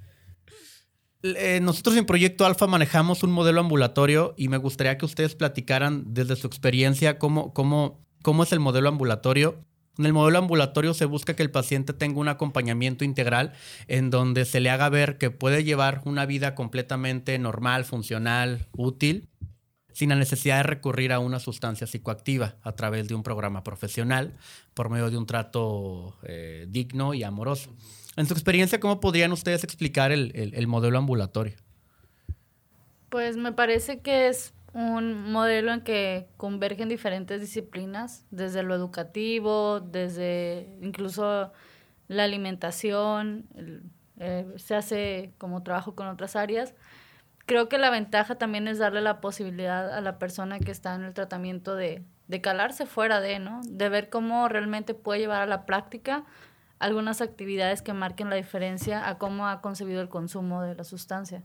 Eh, nosotros en Proyecto Alfa manejamos un modelo ambulatorio y me gustaría que ustedes platicaran desde su experiencia cómo, cómo, cómo es el modelo ambulatorio en el modelo ambulatorio se busca que el paciente tenga un acompañamiento integral en donde se le haga ver que puede llevar una vida completamente normal, funcional, útil, sin la necesidad de recurrir a una sustancia psicoactiva a través de un programa profesional, por medio de un trato eh, digno y amoroso. En su experiencia, ¿cómo podrían ustedes explicar el modelo ambulatorio? Pues me parece que es un modelo en que convergen diferentes disciplinas, desde lo educativo, desde incluso la alimentación, eh, se hace como trabajo con otras áreas. Creo que la ventaja también es darle la posibilidad a la persona que está en el tratamiento de, de calarse fuera de, ¿no? De ver cómo realmente puede llevar a la práctica algunas actividades que marquen la diferencia a cómo ha concebido el consumo de la sustancia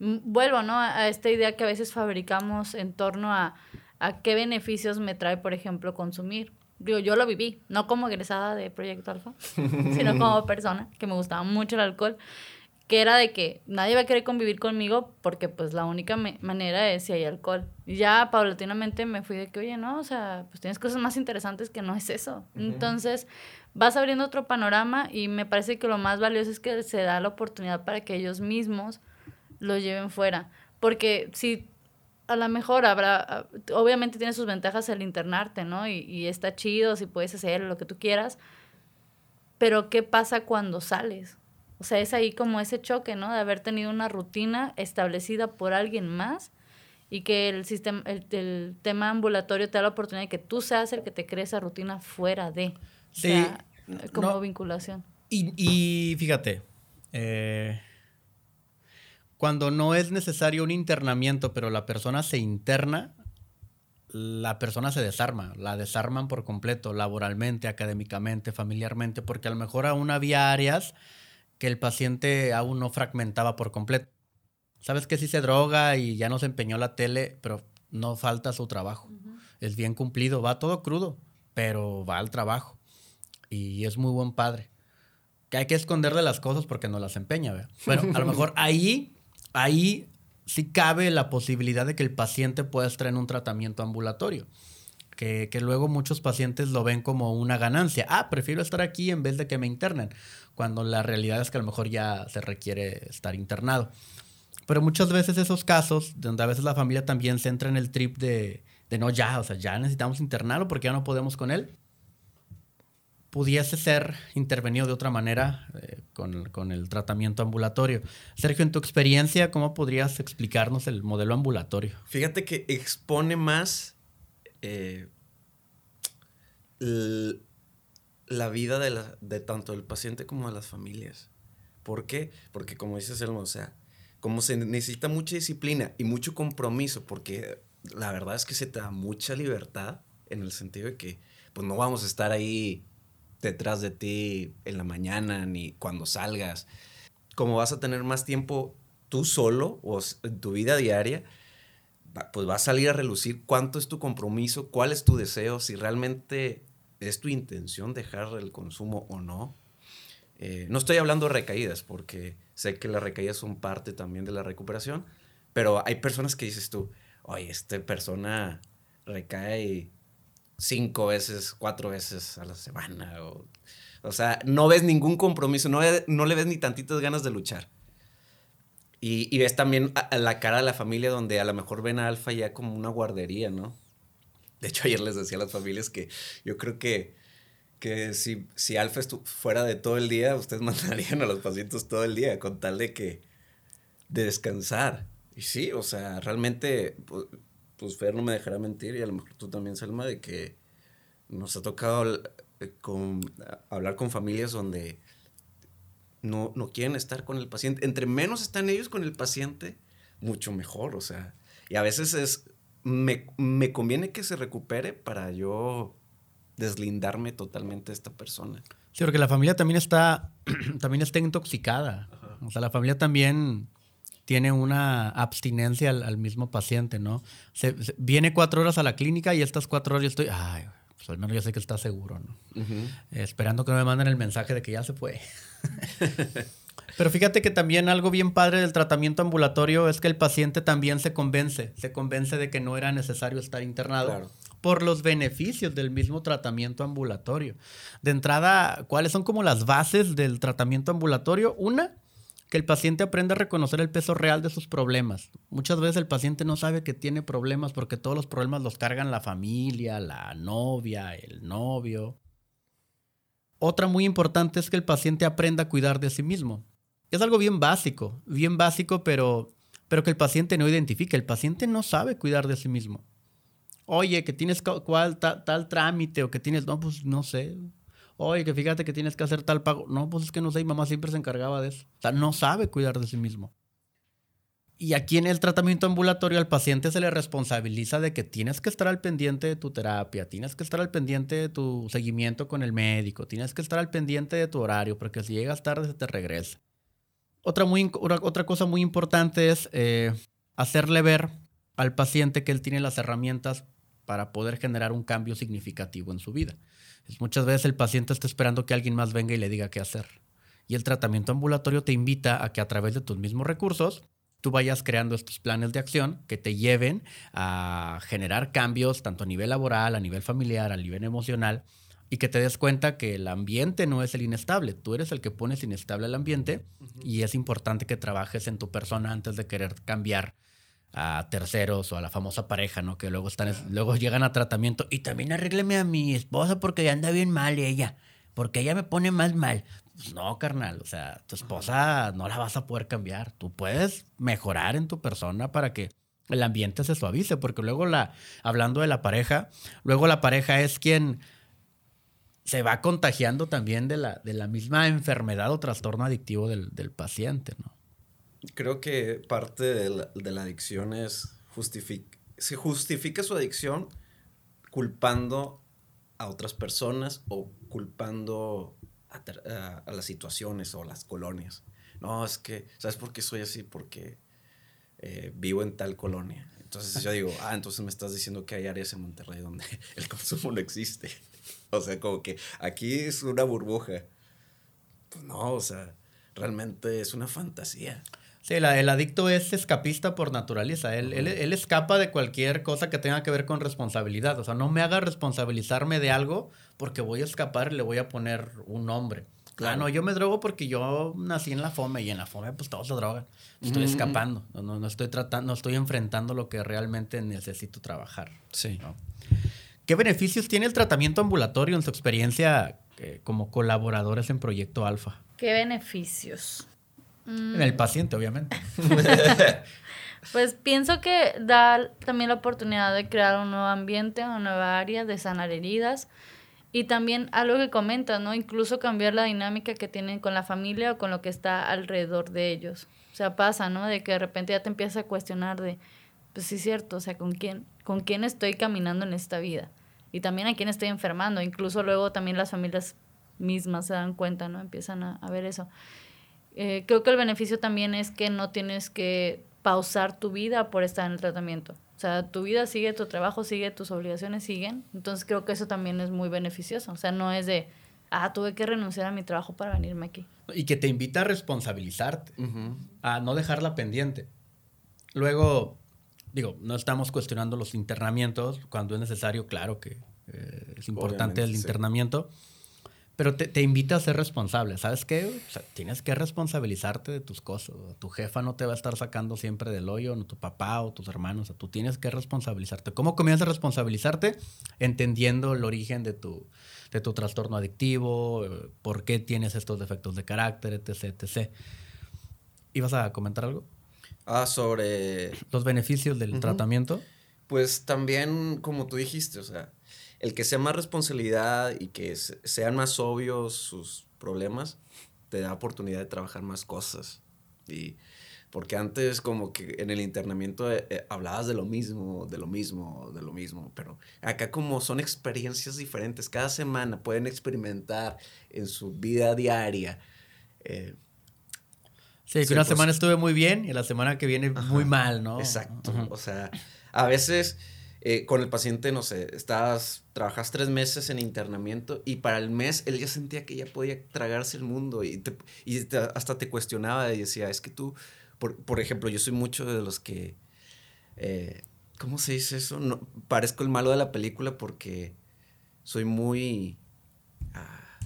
vuelvo, ¿no? A esta idea que a veces fabricamos en torno a, a qué beneficios me trae, por ejemplo, consumir. Digo, yo lo viví, no como egresada de Proyecto Alfa, sino como persona, que me gustaba mucho el alcohol, que era de que nadie va a querer convivir conmigo porque pues la única manera es si hay alcohol. Y ya paulatinamente me fui de que, oye, no, o sea, pues tienes cosas más interesantes que no es eso. Entonces vas abriendo otro panorama y me parece que lo más valioso es que se da la oportunidad para que ellos mismos lo lleven fuera. Porque si a lo mejor habrá, obviamente tiene sus ventajas el internarte, ¿no? Y, y está chido si puedes hacer lo que tú quieras, pero ¿qué pasa cuando sales? O sea, es ahí como ese choque, ¿no? De haber tenido una rutina establecida por alguien más y que el, sistema, el, tema ambulatorio te da la oportunidad de que tú seas el que te cree esa rutina fuera de. Sí. como vinculación. Y, y fíjate, eh, cuando no es necesario un internamiento, pero la persona se interna, la persona se desarma, la desarman por completo, laboralmente, académicamente, familiarmente, porque a lo mejor aún había áreas que el paciente aún no fragmentaba por completo. Sabes que sí se droga y ya no se empeñó la tele, pero no falta su trabajo. es bien cumplido, va todo crudo, pero va al trabajo. Y es muy buen padre. Que hay que esconderle las cosas porque no las empeña, ¿verdad? Bueno, a lo mejor ahí, ahí sí cabe la posibilidad de que el paciente pueda estar en un tratamiento ambulatorio. Que, que, luego muchos pacientes lo ven como una ganancia. Ah, prefiero estar aquí en vez de que me internen, cuando la realidad es que a lo mejor ya se requiere estar internado. Pero muchas veces esos casos, donde a veces la familia también se entra en el trip de, de no, ya, o sea, ya necesitamos internarlo porque ya no podemos con él, pudiese ser intervenido de otra manera eh, con, con, el tratamiento ambulatorio. Sergio, en tu experiencia, ¿cómo podrías explicarnos el modelo ambulatorio? Fíjate que expone más eh, la vida de, tanto del paciente como de las familias. ¿Por qué? Porque como dices, Elmo, o sea, como se necesita mucha disciplina y mucho compromiso, porque la verdad es que se te da mucha libertad en el sentido de que pues no vamos a estar ahí detrás de ti en la mañana ni cuando salgas. Como vas a tener más tiempo tú solo o en tu vida diaria, pues va a salir a relucir cuánto es tu compromiso, cuál es tu deseo, si realmente es tu intención dejar el consumo o no. Eh, no estoy hablando de recaídas, porque sé que las recaídas son parte también de la recuperación, pero hay personas que dices tú, oye, esta persona recae cinco veces, cuatro veces a la semana. O, o sea, no ves ningún compromiso, no, no le ves ni tantitas ganas de luchar. Y, y ves también a, a la cara de la familia donde a lo mejor ven a Alfa ya como una guardería, ¿no? De hecho, ayer les decía a las familias que yo creo que, que si, si Alfa fuera de todo el día, ustedes mandarían a los pacientes todo el día con tal de que de descansar. Y sí, o sea, realmente pues, Fer no me dejará mentir y a lo mejor tú también, Selma, de que nos ha tocado eh, con, hablar con familias donde no, no quieren estar con el paciente. Entre menos están ellos con el paciente, mucho mejor, o sea. Y a veces es, me, me conviene que se recupere para yo deslindarme totalmente de esta persona. Sí, porque la familia también está, también está intoxicada. Ajá. O sea, la familia también tiene una abstinencia al, al mismo paciente, ¿no? Se, se, viene cuatro horas a la clínica y estas cuatro horas yo estoy, ay, pues al menos ya sé que está seguro, ¿no? Uh -huh. esperando que me manden el mensaje de que ya se fue. Pero fíjate que también algo bien padre del tratamiento ambulatorio es que el paciente también se convence, se convence de que no era necesario estar internado. Claro por los beneficios del mismo tratamiento ambulatorio. De entrada, ¿cuáles son como las bases del tratamiento ambulatorio? Una, que el paciente aprenda a reconocer el peso real de sus problemas. Muchas veces el paciente no sabe que tiene problemas porque todos los problemas los cargan la familia, la novia, el novio. Otra muy importante es que el paciente aprenda a cuidar de sí mismo. Es algo bien básico, bien básico, pero, pero que el paciente no identifique. El paciente no sabe cuidar de sí mismo. Oye, que tienes cual, tal, trámite o que tienes, no, pues no sé, oye, que fíjate que tienes que hacer tal pago. No, pues es que no sé, mi mamá siempre se encargaba de eso. O sea, no sabe cuidar de sí mismo. Y aquí en el tratamiento ambulatorio al paciente se le responsabiliza de que tienes que estar al pendiente de tu terapia, tienes que estar al pendiente de tu seguimiento con el médico, tienes que estar al pendiente de tu horario, porque si llegas tarde se te regresa. Otra, muy, otra cosa muy importante es eh, hacerle ver al paciente que él tiene las herramientas para poder generar un cambio significativo en su vida. Muchas veces el paciente está esperando que alguien más venga y le diga qué hacer. Y el tratamiento ambulatorio te invita a que a través de tus mismos recursos tú vayas creando estos planes de acción que te lleven a generar cambios tanto a nivel laboral, a nivel familiar, a nivel emocional y que te des cuenta que el ambiente no es el inestable, tú eres el que pones inestable el ambiente uh -huh. y es importante que trabajes en tu persona antes de querer cambiar a terceros o a la famosa pareja, ¿no? Que luego están, luego llegan a tratamiento y también arrégleme a mi esposa porque anda bien mal ella, porque ella me pone más mal. Pues no, carnal, o sea, tu esposa no la vas a poder cambiar. Tú puedes mejorar en tu persona para que el ambiente se suavice, porque luego la, hablando de la pareja, luego la pareja es quien se va contagiando también de la, de la misma enfermedad o trastorno adictivo del, del paciente, ¿no? Creo que parte de la, de la adicción es justific se justifica su adicción culpando a otras personas o culpando a, las situaciones o las colonias. No, es que, ¿sabes por qué soy así? Porque eh, vivo en tal colonia. Entonces yo digo, ah, entonces me estás diciendo que hay áreas en Monterrey donde el consumo no existe. O sea, como que aquí es una burbuja. Pues no, o sea, realmente es una fantasía. Sí, el adicto es escapista por naturaleza. Él, él, escapa de cualquier cosa que tenga que ver con responsabilidad. O sea, no me haga responsabilizarme de algo porque voy a escapar y le voy a poner un nombre. Claro, no, yo me drogo porque yo nací en la fome y en la fome pues todos se drogan. Estoy escapando, no, no, estoy tratando, no estoy enfrentando lo que realmente necesito trabajar. Sí. ¿Qué beneficios tiene el tratamiento ambulatorio en su experiencia eh, como colaboradores en Proyecto Alfa? ¿Qué beneficios? En el paciente, obviamente. pues pienso que da también la oportunidad de crear un nuevo ambiente, una nueva área, de sanar heridas. Y también algo que comentas, ¿no? Incluso cambiar la dinámica que tienen con la familia o con lo que está alrededor de ellos. O sea, pasa, ¿no? De que de repente ya te empiezas a cuestionar de, pues sí es cierto, o sea, ¿con quién, con quién estoy caminando en esta vida? Y también a quién estoy enfermando. Incluso luego también las familias mismas se dan cuenta, ¿no? Empiezan a, a ver eso. Eh, creo que el beneficio también es que no tienes que pausar tu vida por estar en el tratamiento. O sea, tu vida sigue, tu trabajo sigue, tus obligaciones siguen. Entonces creo que eso también es muy beneficioso. O sea, no es de, ah, tuve que renunciar a mi trabajo para venirme aquí. Y que te invita a responsabilizarte, a no dejarla pendiente. Luego, digo, no estamos cuestionando los internamientos. Cuando es necesario, claro que eh, es importante el internamiento. Pero te, invita a ser responsable. ¿Sabes qué? tienes que responsabilizarte de tus cosas. Tu jefa no te va a estar sacando siempre del hoyo, no tu papá o tus hermanos. O tú tienes que responsabilizarte. ¿Cómo comienzas a responsabilizarte? Entendiendo el origen de tu, de tu trastorno adictivo, eh, por qué tienes estos defectos de carácter, etc, etc. ¿Ibas a comentar algo? Ah, sobre... Los beneficios del tratamiento. Pues también, como tú dijiste, o sea, el que sea más responsabilidad y que sean más obvios sus problemas, te da oportunidad de trabajar más cosas. Y porque antes como que en el internamiento eh, eh, hablabas de lo mismo, de lo mismo, de lo mismo, pero acá como son experiencias diferentes, cada semana pueden experimentar en su vida diaria. Eh, sí, que una semana estuve muy bien y la semana que viene muy mal, ¿no? Exacto, o sea, a veces eh, con el paciente, no sé, estás, trabajas tres meses en internamiento y para el mes él ya sentía que ya podía tragarse el mundo y, y hasta te cuestionaba y decía, es que tú, por, por ejemplo, yo soy mucho de los que, eh, ¿cómo se dice eso? No, parezco el malo de la película porque soy muy... Ah,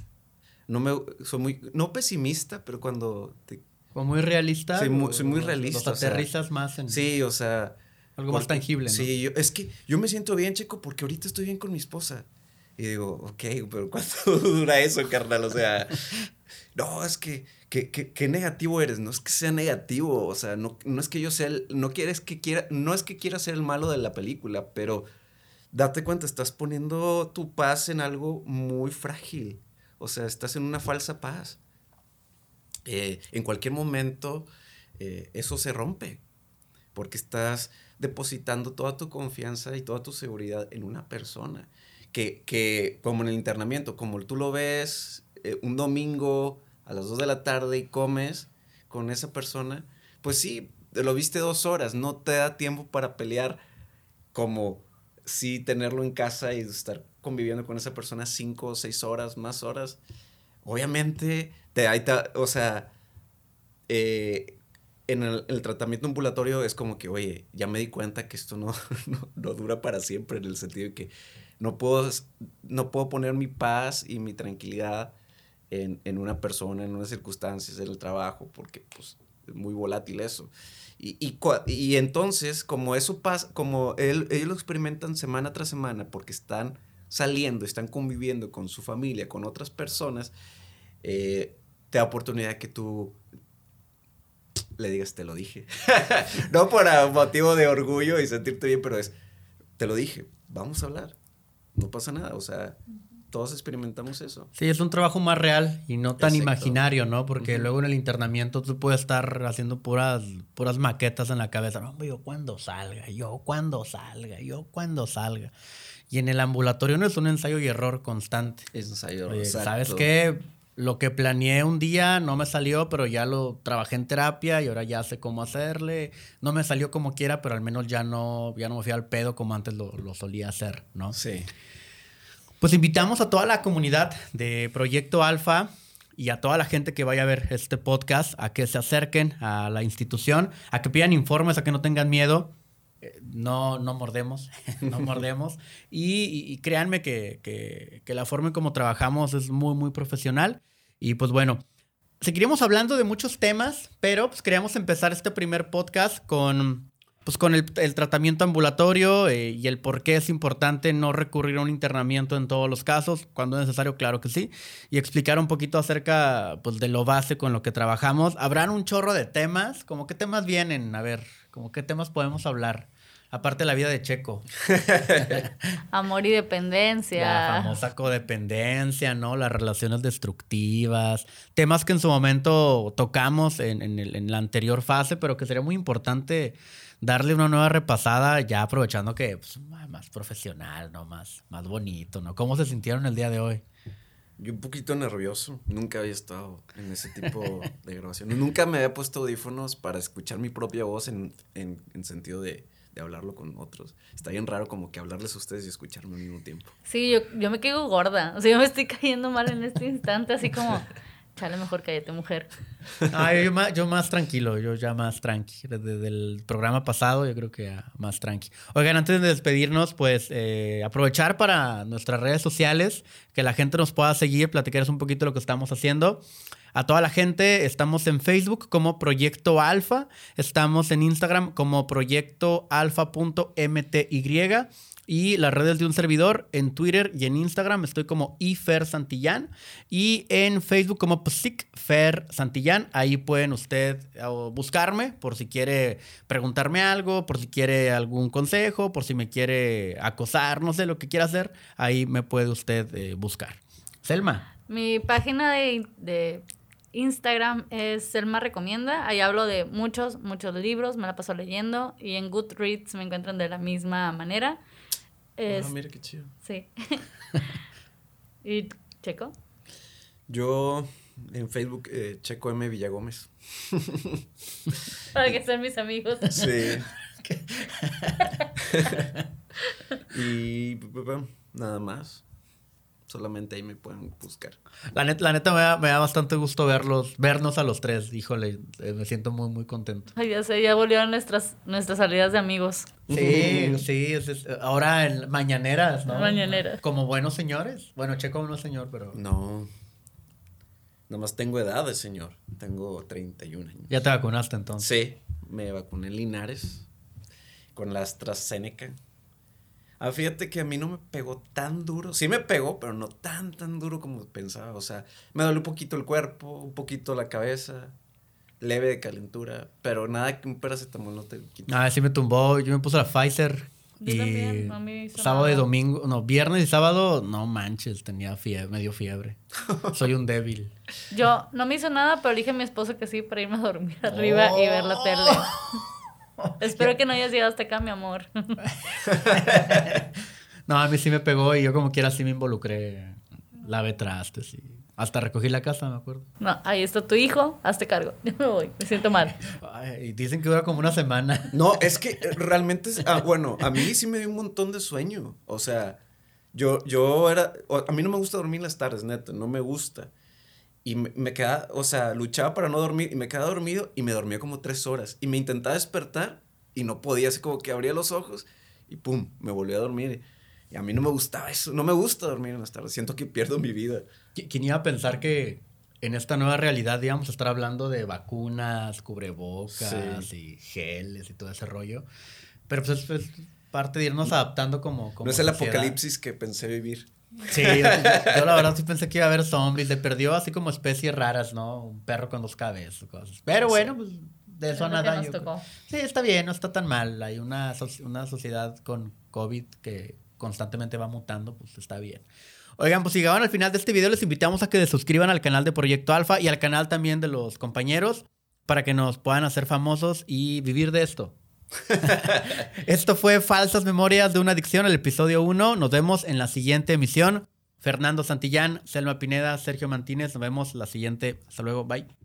no me, soy muy, no pesimista, pero cuando... Te, Como muy realista. Soy muy, soy muy realista. Los aterrizas más en... Sí, o sea algo más tangible, ¿no? Sí, yo, es que yo me siento bien, Checo, porque ahorita estoy bien con mi esposa. Y digo, ok, pero ¿cuánto dura eso, carnal? O sea, no, es que, qué negativo eres. No es que sea negativo, o sea, no, no es que yo sea, el, no quieres que quiera, no es que quiera ser el malo de la película, pero date cuenta, estás poniendo tu paz en algo muy frágil. O sea, estás en una falsa paz. Eh, en cualquier momento eh, eso se rompe, porque estás depositando toda tu confianza y toda tu seguridad en una persona. Que, que como en el internamiento, como tú lo ves eh, un domingo a las 2 de la tarde y comes con esa persona, pues sí, lo viste dos horas, no te da tiempo para pelear como si tenerlo en casa y estar conviviendo con esa persona cinco o seis horas, más horas. Obviamente, te, hay, o sea, eh, en el, tratamiento ambulatorio es como que, oye, ya me di cuenta que esto no, no, dura para siempre, en el sentido de que no puedo, no puedo poner mi paz y mi tranquilidad en, en una persona, en unas circunstancias, en el trabajo, porque pues, es muy volátil eso. Y, y, y entonces, como eso pasa, como ellos lo experimentan semana tras semana, porque están saliendo, están conviviendo con su familia, con otras personas, eh, te da oportunidad que tú le digas, te lo dije. no por motivo de orgullo y sentirte bien, pero es, te lo dije, vamos a hablar. No pasa nada, o sea, todos experimentamos eso. Sí, es un trabajo más real y no tan imaginario, ¿no? Porque luego en el internamiento tú puedes estar haciendo puras, puras maquetas en la cabeza. No, yo cuando salga, yo cuando salga, yo cuando salga. Y en el ambulatorio no es un ensayo y error constante. Es ensayo, Oye, ¿Sabes qué? Lo que planeé un día no me salió, pero ya lo trabajé en terapia y ahora ya sé cómo hacerle. No me salió como quiera, pero al menos ya no, ya no me fui al pedo como antes lo, lo solía hacer, ¿no? Sí. Pues invitamos a toda la comunidad de Proyecto Alfa y a toda la gente que vaya a ver este podcast a que se acerquen a la institución, a que pidan informes, a que no tengan miedo. Eh, No, no mordemos, no mordemos. Y, y- créanme que, que- la forma en cómo trabajamos es muy, muy profesional. Y pues bueno, seguiremos hablando de muchos temas, pero pues queríamos empezar este primer podcast con, pues, con el, tratamiento ambulatorio eh, y el por qué es importante no recurrir a un internamiento en todos los casos. Cuando es necesario, claro que sí. Y explicar un poquito acerca pues, de lo base con lo que trabajamos. Habrán un chorro de temas. ¿Cómo qué temas vienen? A ver, ¿cómo qué temas podemos hablar? Aparte de la vida de Checo. Amor y dependencia. La famosa codependencia, ¿no? Las relaciones destructivas. Temas que en su momento tocamos en, en el- en la anterior fase, pero que sería muy importante darle una nueva repasada, ya aprovechando que pues, más profesional, ¿no? Más, más bonito, ¿no? ¿Cómo se sintieron el día de hoy? Yo un poquito nervioso. Nunca había estado en ese tipo de grabación. Nunca me había puesto audífonos para escuchar mi propia voz en, en- en sentido de, de hablarlo con otros. Está bien raro como que hablarles a ustedes y escucharme al mismo tiempo. Sí, yo, yo me quedo gorda. O sea, yo me estoy cayendo mal en este instante, así como, chale, mejor cállate, mujer. Ah, yo, más, yo más tranquilo, yo ya más tranqui. Desde el programa pasado, yo creo que ya más tranqui. Oigan, antes de despedirnos, pues eh, aprovechar para nuestras redes sociales, que la gente nos pueda seguir, platicarles un poquito lo que estamos haciendo. A toda la gente, estamos en Facebook como Proyecto Alfa, estamos en Instagram como Proyecto Alfa.mty y las redes de un servidor en Twitter y en Instagram estoy como ifer santillán y en Facebook como Psic. Ahí pueden usted eh, buscarme por si quiere preguntarme algo, por si quiere algún consejo, por si me quiere acosar, no sé lo que quiera hacer. Ahí me puede usted eh, buscar. Selma. Mi página de, de Instagram es Selma Recomienda. Ahí hablo de muchos, muchos libros, me la paso leyendo. Y en Goodreads me encuentran de la misma manera. Es, Ah, mira qué chido. sí. ¿Y Checo? Yo en Facebook eh, checo M Villagómez. Para que sean mis amigos. Sí. y p- p- p- nada más. Solamente ahí me pueden buscar. La neta, la neta me, da, me da bastante gusto verlos, vernos a los tres. Híjole, eh, me siento muy, muy contento. Ay, ya sé, ya volvieron nuestras, nuestras salidas de amigos. Sí, sí, es- es- ahora en mañaneras, ¿no? Mañaneras. Como buenos señores. Bueno, Checo no es señor, pero No. Nada más tengo edad de señor. Tengo 31 años. ya te vacunaste entonces. Sí, me vacuné en Linares con la AstraZeneca. Ah, fíjate que a mí no me pegó tan duro. Sí me pegó, pero no tan, tan duro como pensaba. O sea, me dolió un poquito el cuerpo, un poquito la cabeza, leve de calentura, pero nada que un paracetamol no te quita. Ah, sí me tumbó. Yo me puse la Pfizer. Yo y también, sábado y domingo, no, viernes y sábado, no manches, tenía fiebre, medio fiebre. Soy un débil. Yo no me hizo nada, pero dije a mi esposo que sí para irme a dormir arriba y ver la tele. Espero que no hayas llegado hasta acá, mi amor. No, a mí sí me pegó y yo como quiera sí me involucré. Lavé trastes y hasta recogí la casa, me acuerdo. No, ahí está tu hijo, hazte cargo. Yo me voy, me siento mal. Ay, y dicen que dura como una semana. No, es que eh, realmente, es- ah, bueno, a mí sí me dio un montón de sueño. O sea, yo, yo era, a mí no me gusta dormir las tardes, neta, no me gusta. Y me, me quedaba, o sea, luchaba para no dormir y me quedaba dormido y me dormía como tres horas. Y me intentaba despertar y no podía, así como que abría los ojos y pum, me volví a dormir. Y a mí no me gustaba eso, no me gusta dormir en las tardes, siento que pierdo mi vida. ¿Qui- ¿Quién iba a pensar que en esta nueva realidad íbamos a estar hablando de vacunas, cubrebocas y geles y todo ese rollo? Pero pues es, es parte de irnos adaptando como... como no es el sociedad. apocalipsis que pensé vivir. Sí, yo, yo la verdad sí pensé que iba a haber zombies. Le perdió así como especies raras, ¿no? Un perro con dos cabezas, cosas. Pero bueno, pues de eso nada. nos yo tocó. creo. Sí, está bien, no está tan mal. Hay una, una sociedad con COVID que constantemente va mutando, pues está bien. Oigan, pues si llegaron al final de este video, les invitamos a que se suscriban al canal de Proyecto Alfa y al canal también de los compañeros para que nos puedan hacer famosos y vivir de esto. esto fue Falsas Memorias de una Adicción, el episodio 1. Nos vemos en la siguiente emisión. Fernando Santillán, Selma Pineda, Sergio Martínez. Nos vemos la siguiente. Hasta luego. Bye.